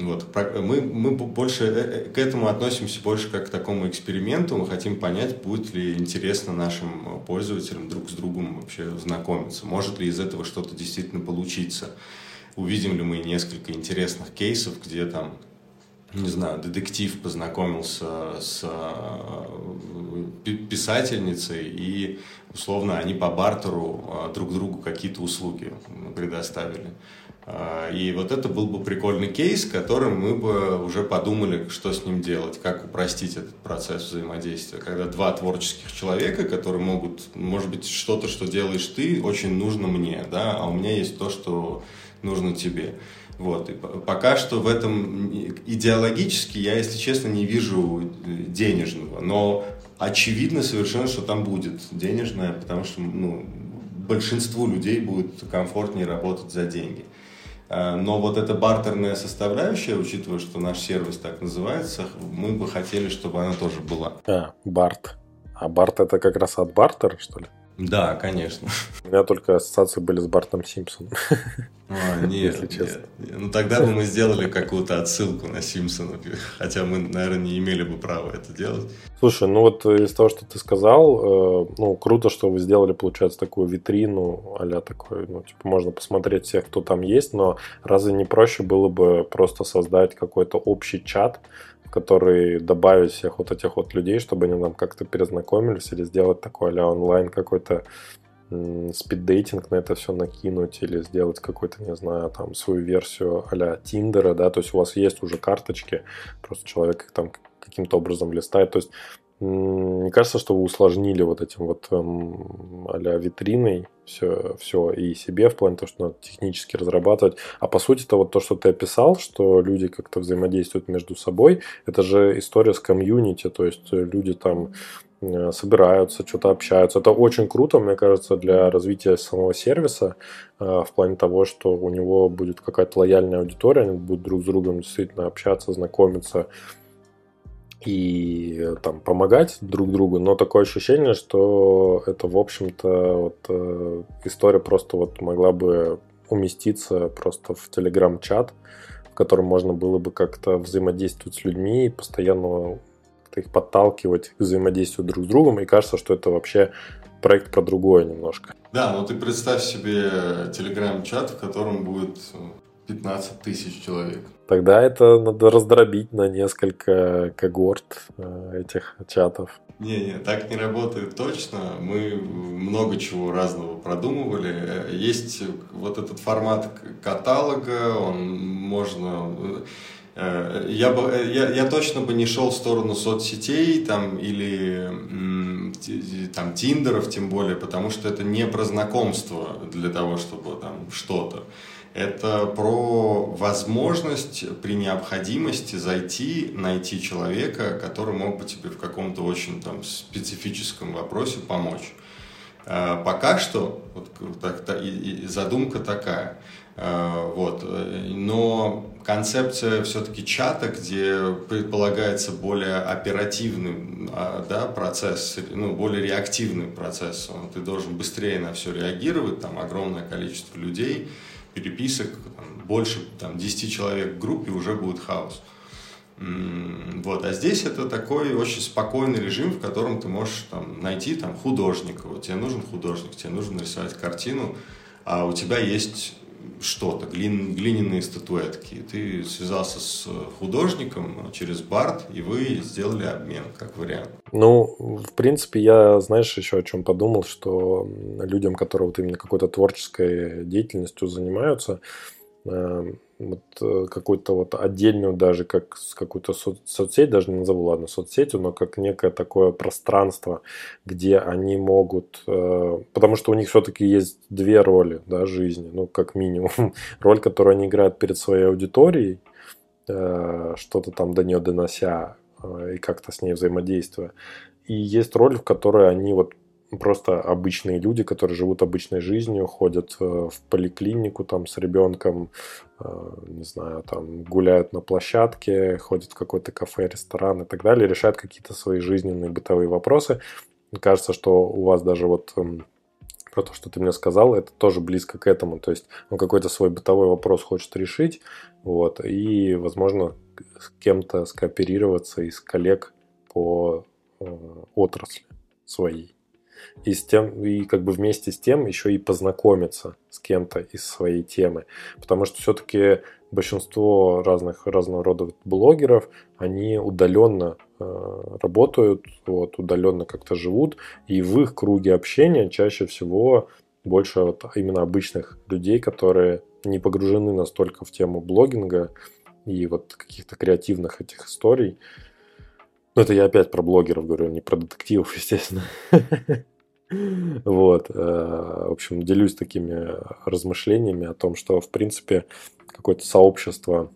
[SPEAKER 2] Вот. Мы, мы больше э, к этому относимся больше как к такому эксперименту. Мы хотим понять, будет ли интересно нашим пользователям друг с другом вообще знакомиться. Может ли из этого что-то действительно получиться увидим ли мы несколько интересных кейсов, где там не знаю, детектив познакомился с э, писательницей, и условно они по бартеру э, друг другу какие-то услуги предоставили. Э, и вот это был бы прикольный кейс, которым мы бы уже подумали, что с ним делать, как упростить этот процесс взаимодействия. Когда два творческих человека, которые могут, может быть, что-то, что делаешь ты, очень нужно мне, да, а у меня есть то, что нужно тебе. Вот. И пока что в этом идеологически я, если честно, не вижу денежного. Но очевидно совершенно, что там будет денежное, потому что ну, большинству людей будет комфортнее работать за деньги. А, но вот эта бартерная составляющая, учитывая, что наш сервис так называется, мы бы хотели, чтобы она тоже была.
[SPEAKER 1] А, барт. А барт это как раз от бартера, что ли?
[SPEAKER 2] Да, конечно.
[SPEAKER 1] У меня только ассоциации были с Бартом Симпсоном.
[SPEAKER 2] А, нет, если честно. Нет. Ну тогда бы мы сделали какую-то отсылку на Симпсона, хотя мы, наверное, не имели бы права это делать.
[SPEAKER 1] Слушай, ну вот из того, что ты сказал, э, ну круто, что вы сделали, получается, такую витрину, а такой, ну типа можно посмотреть всех, кто там есть, но разве не проще было бы просто создать какой-то общий чат, который добавить всех вот этих вот людей, чтобы они там как-то перезнакомились или сделать такой а онлайн какой-то спиддейтинг на это все накинуть или сделать какой-то, не знаю, там свою версию а-ля Тиндера, да, то есть у вас есть уже карточки, просто человек их там каким-то образом листает, то есть Мне кажется, что вы усложнили вот этим вот эм, а витриной все, все и себе в плане того, что надо технически разрабатывать. А по сути, это вот то, что ты описал, что люди как-то взаимодействуют между собой, это же история с комьюнити, то есть люди там э, собираются, что-то общаются. Это очень круто, мне кажется, для развития самого сервиса э, в плане того, что у него будет какая-то лояльная аудитория, они будут друг с другом действительно общаться, знакомиться, и там помогать друг другу, но такое ощущение, что это, в общем-то, вот, э, история просто вот могла бы уместиться просто в телеграм-чат, в котором можно было бы как-то взаимодействовать с людьми и постоянно их подталкивать к взаимодействию друг с другом. И кажется, что это вообще проект про другое немножко.
[SPEAKER 2] Да, ну ты представь себе телеграм-чат, в котором будет 15 тысяч человек.
[SPEAKER 1] Тогда это надо раздробить на несколько когорт э, этих чатов.
[SPEAKER 2] Не-не, так не работает точно. Мы много чего разного продумывали. Есть вот этот формат каталога, он можно... Э, я, бы, я, я точно бы не шел в сторону соцсетей там, или там, тиндеров, тем более, потому что это не про знакомство для того, чтобы там что-то. Это про возможность при необходимости зайти, найти человека, который мог бы тебе в каком-то очень там, специфическом вопросе помочь. А, пока что вот, так, так, и, и задумка такая. А, вот. Но концепция все-таки чата, где предполагается более оперативный а, да, процесс, ну, более реактивный процесс. Ты должен быстрее на все реагировать, там огромное количество людей – переписок, там, больше там, 10 человек в группе, уже будет хаос. Вот. А здесь это такой очень спокойный режим, в котором ты можешь там, найти там, художника. Вот тебе нужен художник, тебе нужно нарисовать картину, а у тебя есть что-то, глин, глиняные статуэтки. Ты связался с художником через Барт, и вы сделали обмен, как вариант.
[SPEAKER 1] Ну, в принципе, я, знаешь, еще о чем подумал, что людям, которые вот именно какой-то творческой деятельностью занимаются, э, вот э, какую-то вот отдельную даже, как какую-то со- соцсеть, даже не назову, ладно, соцсетью, но как некое такое пространство, где они могут, э, потому что у них все-таки есть две роли, да, жизни, ну, как минимум. Роль, которую они играют перед своей аудиторией, э, что-то там до нее донося э, и как-то с ней взаимодействуя. И есть роль, в которой они вот просто обычные люди, которые живут обычной жизнью, ходят э, в поликлинику там с ребенком, не знаю, там гуляют на площадке, ходят в какой-то кафе, ресторан и так далее, решают какие-то свои жизненные бытовые вопросы. Кажется, что у вас даже вот эм, про то, что ты мне сказал, это тоже близко к этому. То есть он какой-то свой бытовой вопрос хочет решить, вот, и, возможно, с кем-то скооперироваться из коллег по э, отрасли своей и, с тем, и как бы вместе с тем еще и познакомиться с кем-то из своей темы. Потому что все-таки большинство разных разного рода блогеров, они удаленно э, работают, вот, удаленно как-то живут, и в их круге общения чаще всего больше вот именно обычных людей, которые не погружены настолько в тему блогинга и вот каких-то креативных этих историй. Ну, это я опять про блогеров говорю, не про детективов, естественно. Вот. Э, в общем, делюсь такими размышлениями о том, что, в принципе, какое-то сообщество,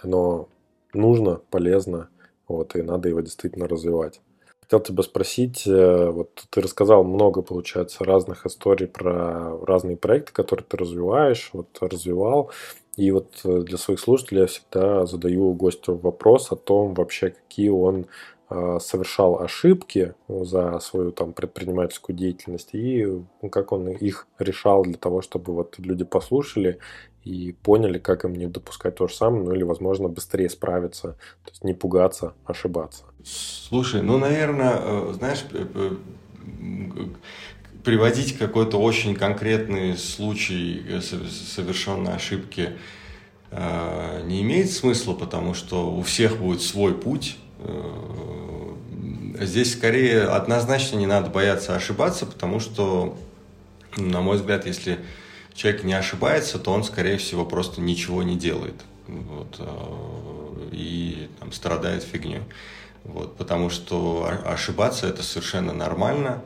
[SPEAKER 1] оно нужно, полезно, вот, и надо его действительно развивать. Хотел тебя спросить, э, вот ты рассказал много, получается, разных историй про разные проекты, которые ты развиваешь, вот развивал. И вот э, для своих слушателей я всегда задаю гостю вопрос о том вообще, какие он совершал ошибки за свою там предпринимательскую деятельность и ну, как он их решал для того, чтобы вот люди послушали и поняли, как им не допускать то же самое, ну или, возможно, быстрее справиться, то есть не пугаться, ошибаться.
[SPEAKER 2] Слушай, ну, наверное, э, знаешь, приводить какой-то очень конкретный случай э, совершенной ошибки э, не имеет смысла, потому что у всех будет свой путь, Э, здесь скорее однозначно не надо бояться ошибаться, потому что, на мой взгляд, если человек не ошибается, то он, скорее всего, просто ничего не делает вот, э, и там, страдает фигню. Вот, потому что ошибаться это совершенно нормально.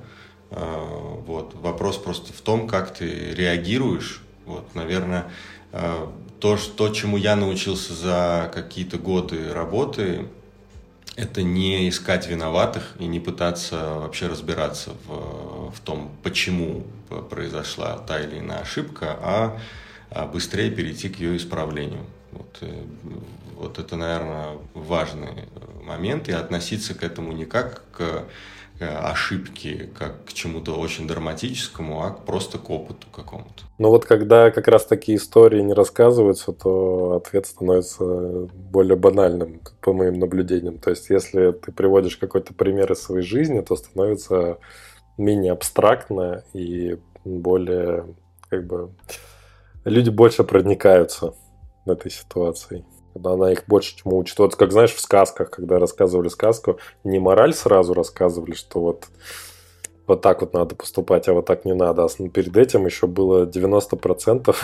[SPEAKER 2] Вот. Вопрос просто в том, как ты реагируешь. Вот, наверное, то, то, чему я научился за какие-то годы работы, это не искать виноватых и не пытаться вообще разбираться в, в том, почему произошла та или иная ошибка, а, а быстрее перейти к ее исправлению. Вот, э, вот это, наверное, важный момент, и относиться к этому не как к ошибки как к чему-то очень драматическому, а просто к опыту какому-то.
[SPEAKER 1] Ну вот когда как раз такие истории не рассказываются, то ответ становится более банальным, по моим наблюдениям. То есть если ты приводишь какой-то пример из своей жизни, то становится менее абстрактно и более как бы люди больше проникаются этой ситуацией когда она их больше чему учит. Вот как знаешь, в сказках, когда рассказывали сказку, не мораль сразу рассказывали, что вот вот так вот надо поступать, а вот так не надо. А перед этим еще было 90%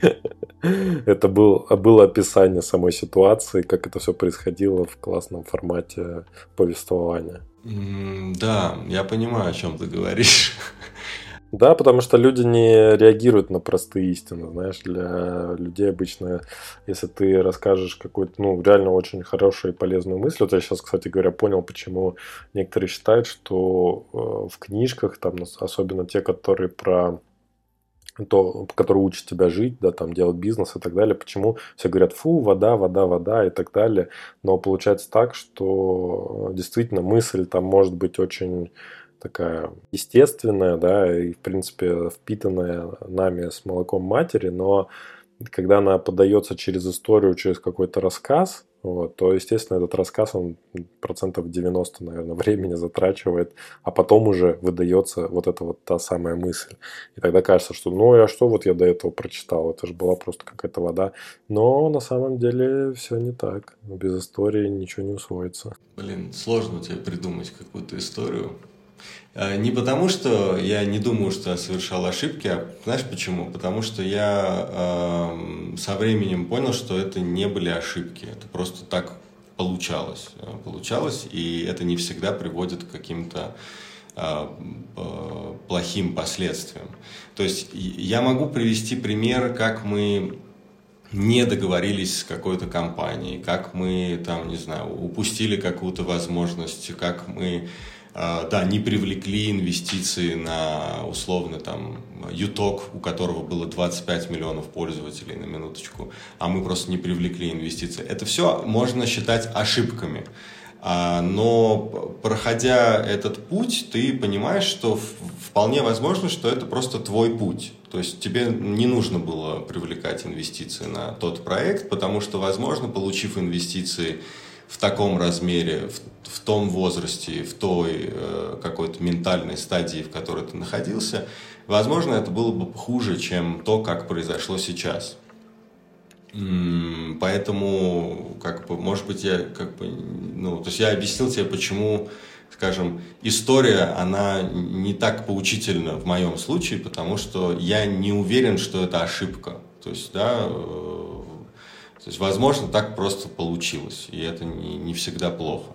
[SPEAKER 1] это был, было описание самой ситуации, как это все происходило в классном формате повествования.
[SPEAKER 2] Да, я понимаю, о чем ты говоришь.
[SPEAKER 1] Да, потому что люди не реагируют на простые истины, знаешь, для людей обычно, если ты расскажешь какую-то, ну, реально очень хорошую и полезную мысль, вот я сейчас, кстати говоря, понял, почему некоторые считают, что э, в книжках, там, особенно те, которые про то, который учит тебя жить, да, там делать бизнес и так далее. Почему все говорят, фу, вода, вода, вода и так далее. Но получается так, что действительно мысль там может быть очень такая естественная, да, и, в принципе, впитанная нами с молоком матери, но когда она подается через историю, через какой-то рассказ, вот, то, естественно, этот рассказ, он процентов 90, наверное, времени затрачивает, а потом уже выдается вот эта вот та самая мысль. И тогда кажется, что ну, а что вот я до этого прочитал? Это же была просто какая-то вода. Но на самом деле все не так. Без истории ничего не усвоится.
[SPEAKER 2] Блин, сложно тебе придумать какую-то историю, не потому, что я не думаю, что я совершал ошибки, а знаешь почему? Потому что я э, со временем понял, что это не были ошибки, это просто так получалось. Э, получалось, и это не всегда приводит к каким-то э, плохим последствиям. То есть я могу привести пример, как мы не договорились с какой-то компанией, как мы там, не знаю, упустили какую-то возможность, как мы да, не привлекли инвестиции на условно там ЮТОК, у которого было 25 миллионов пользователей на минуточку, а мы просто не привлекли инвестиции. Это все можно считать ошибками. А, но проходя этот путь, ты понимаешь, что вполне возможно, что это просто твой путь. То есть тебе не нужно было привлекать инвестиции на тот проект, потому что, возможно, получив инвестиции в таком размере, в, в том возрасте, в той э, какой-то ментальной стадии, в которой ты находился, возможно, это было бы хуже, чем то, как произошло сейчас. Поэтому, как бы, может быть, я как бы, ну, то есть я объяснил тебе, почему, скажем, история, она не так поучительна в моем случае, потому что я не уверен, что это ошибка. То есть, да, э, то есть, возможно, так просто получилось, и это не, не всегда плохо.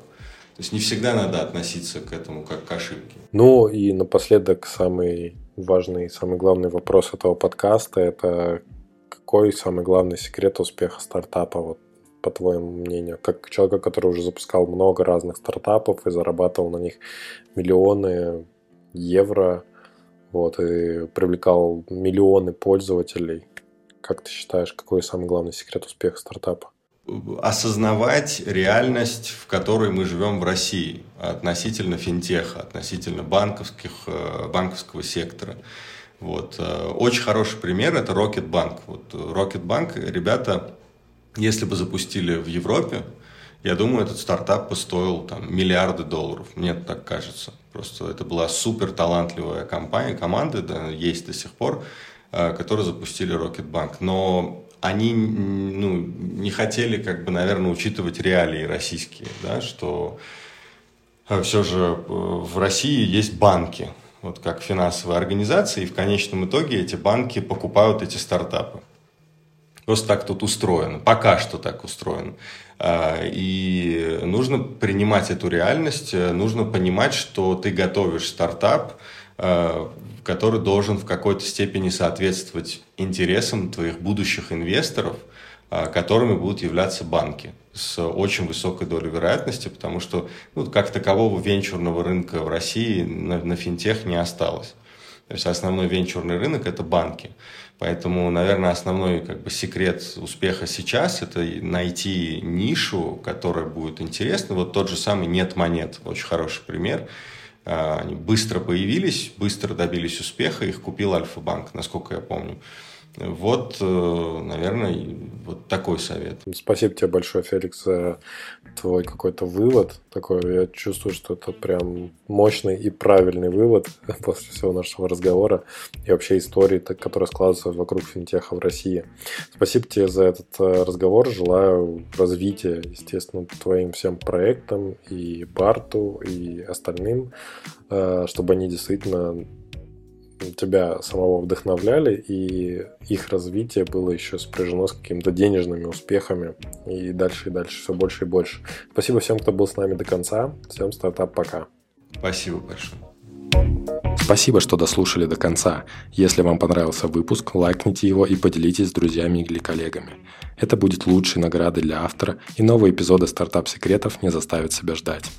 [SPEAKER 2] То есть не всегда надо относиться к этому как к ошибке.
[SPEAKER 1] Ну и напоследок самый важный, самый главный вопрос этого подкаста – это какой самый главный секрет успеха стартапа, вот, по твоему мнению? Как человека, который уже запускал много разных стартапов и зарабатывал на них миллионы евро, вот, и привлекал миллионы пользователей – как ты считаешь, какой самый главный секрет успеха стартапа?
[SPEAKER 2] осознавать реальность, в которой мы живем в России относительно финтеха, относительно банковских, э, банковского сектора. Вот. Э, очень хороший пример – это Рокетбанк. Вот Рокетбанк, ребята, если бы запустили в Европе, я думаю, этот стартап бы стоил там, миллиарды долларов. Мне так кажется. Просто это была супер талантливая компания, команда, да, есть до сих пор. Э, которые запустили Рокетбанк. Но они ну, не хотели, как бы, наверное, учитывать реалии российские, да, что э, все же э, в России есть банки, вот как финансовые организации, и в конечном итоге эти банки покупают эти стартапы. Просто так тут устроено, пока что так устроено. И нужно принимать эту реальность, нужно понимать, что ты готовишь стартап, который должен в какой-то степени соответствовать интересам твоих будущих инвесторов, а, которыми будут являться банки с очень высокой долей вероятности, потому что ну, как такового венчурного рынка в России на, на финтех не осталось. То есть основной венчурный рынок – это банки. Поэтому, наверное, основной как бы, секрет успеха сейчас – это найти нишу, которая будет интересна. Вот тот же самый «нет монет» – очень хороший пример. А, они быстро появились, быстро добились успеха, их купил Альфа-банк, насколько я помню. Вот, э, наверное, вот такой совет.
[SPEAKER 1] Спасибо тебе большое, Феликс, за твой какой-то вывод. Такой, я чувствую, что это прям мощный и правильный вывод после всего нашего разговора и вообще истории, которая складывается вокруг финтеха в России. Спасибо тебе за этот э, разговор. Желаю развития, естественно, твоим всем проектам и Барту, и остальным, э, чтобы они действительно тебя самого вдохновляли, и их развитие было еще спряжено с какими-то денежными успехами, и дальше и дальше все больше и больше. Спасибо всем, кто был с нами до конца. Всем стартап пока.
[SPEAKER 2] Спасибо большое.
[SPEAKER 1] Спасибо, что дослушали до конца. Если вам понравился выпуск, лайкните его и поделитесь с друзьями или коллегами. Это будет лучшей наградой для автора, и новые эпизоды стартап-секретов не заставят себя ждать.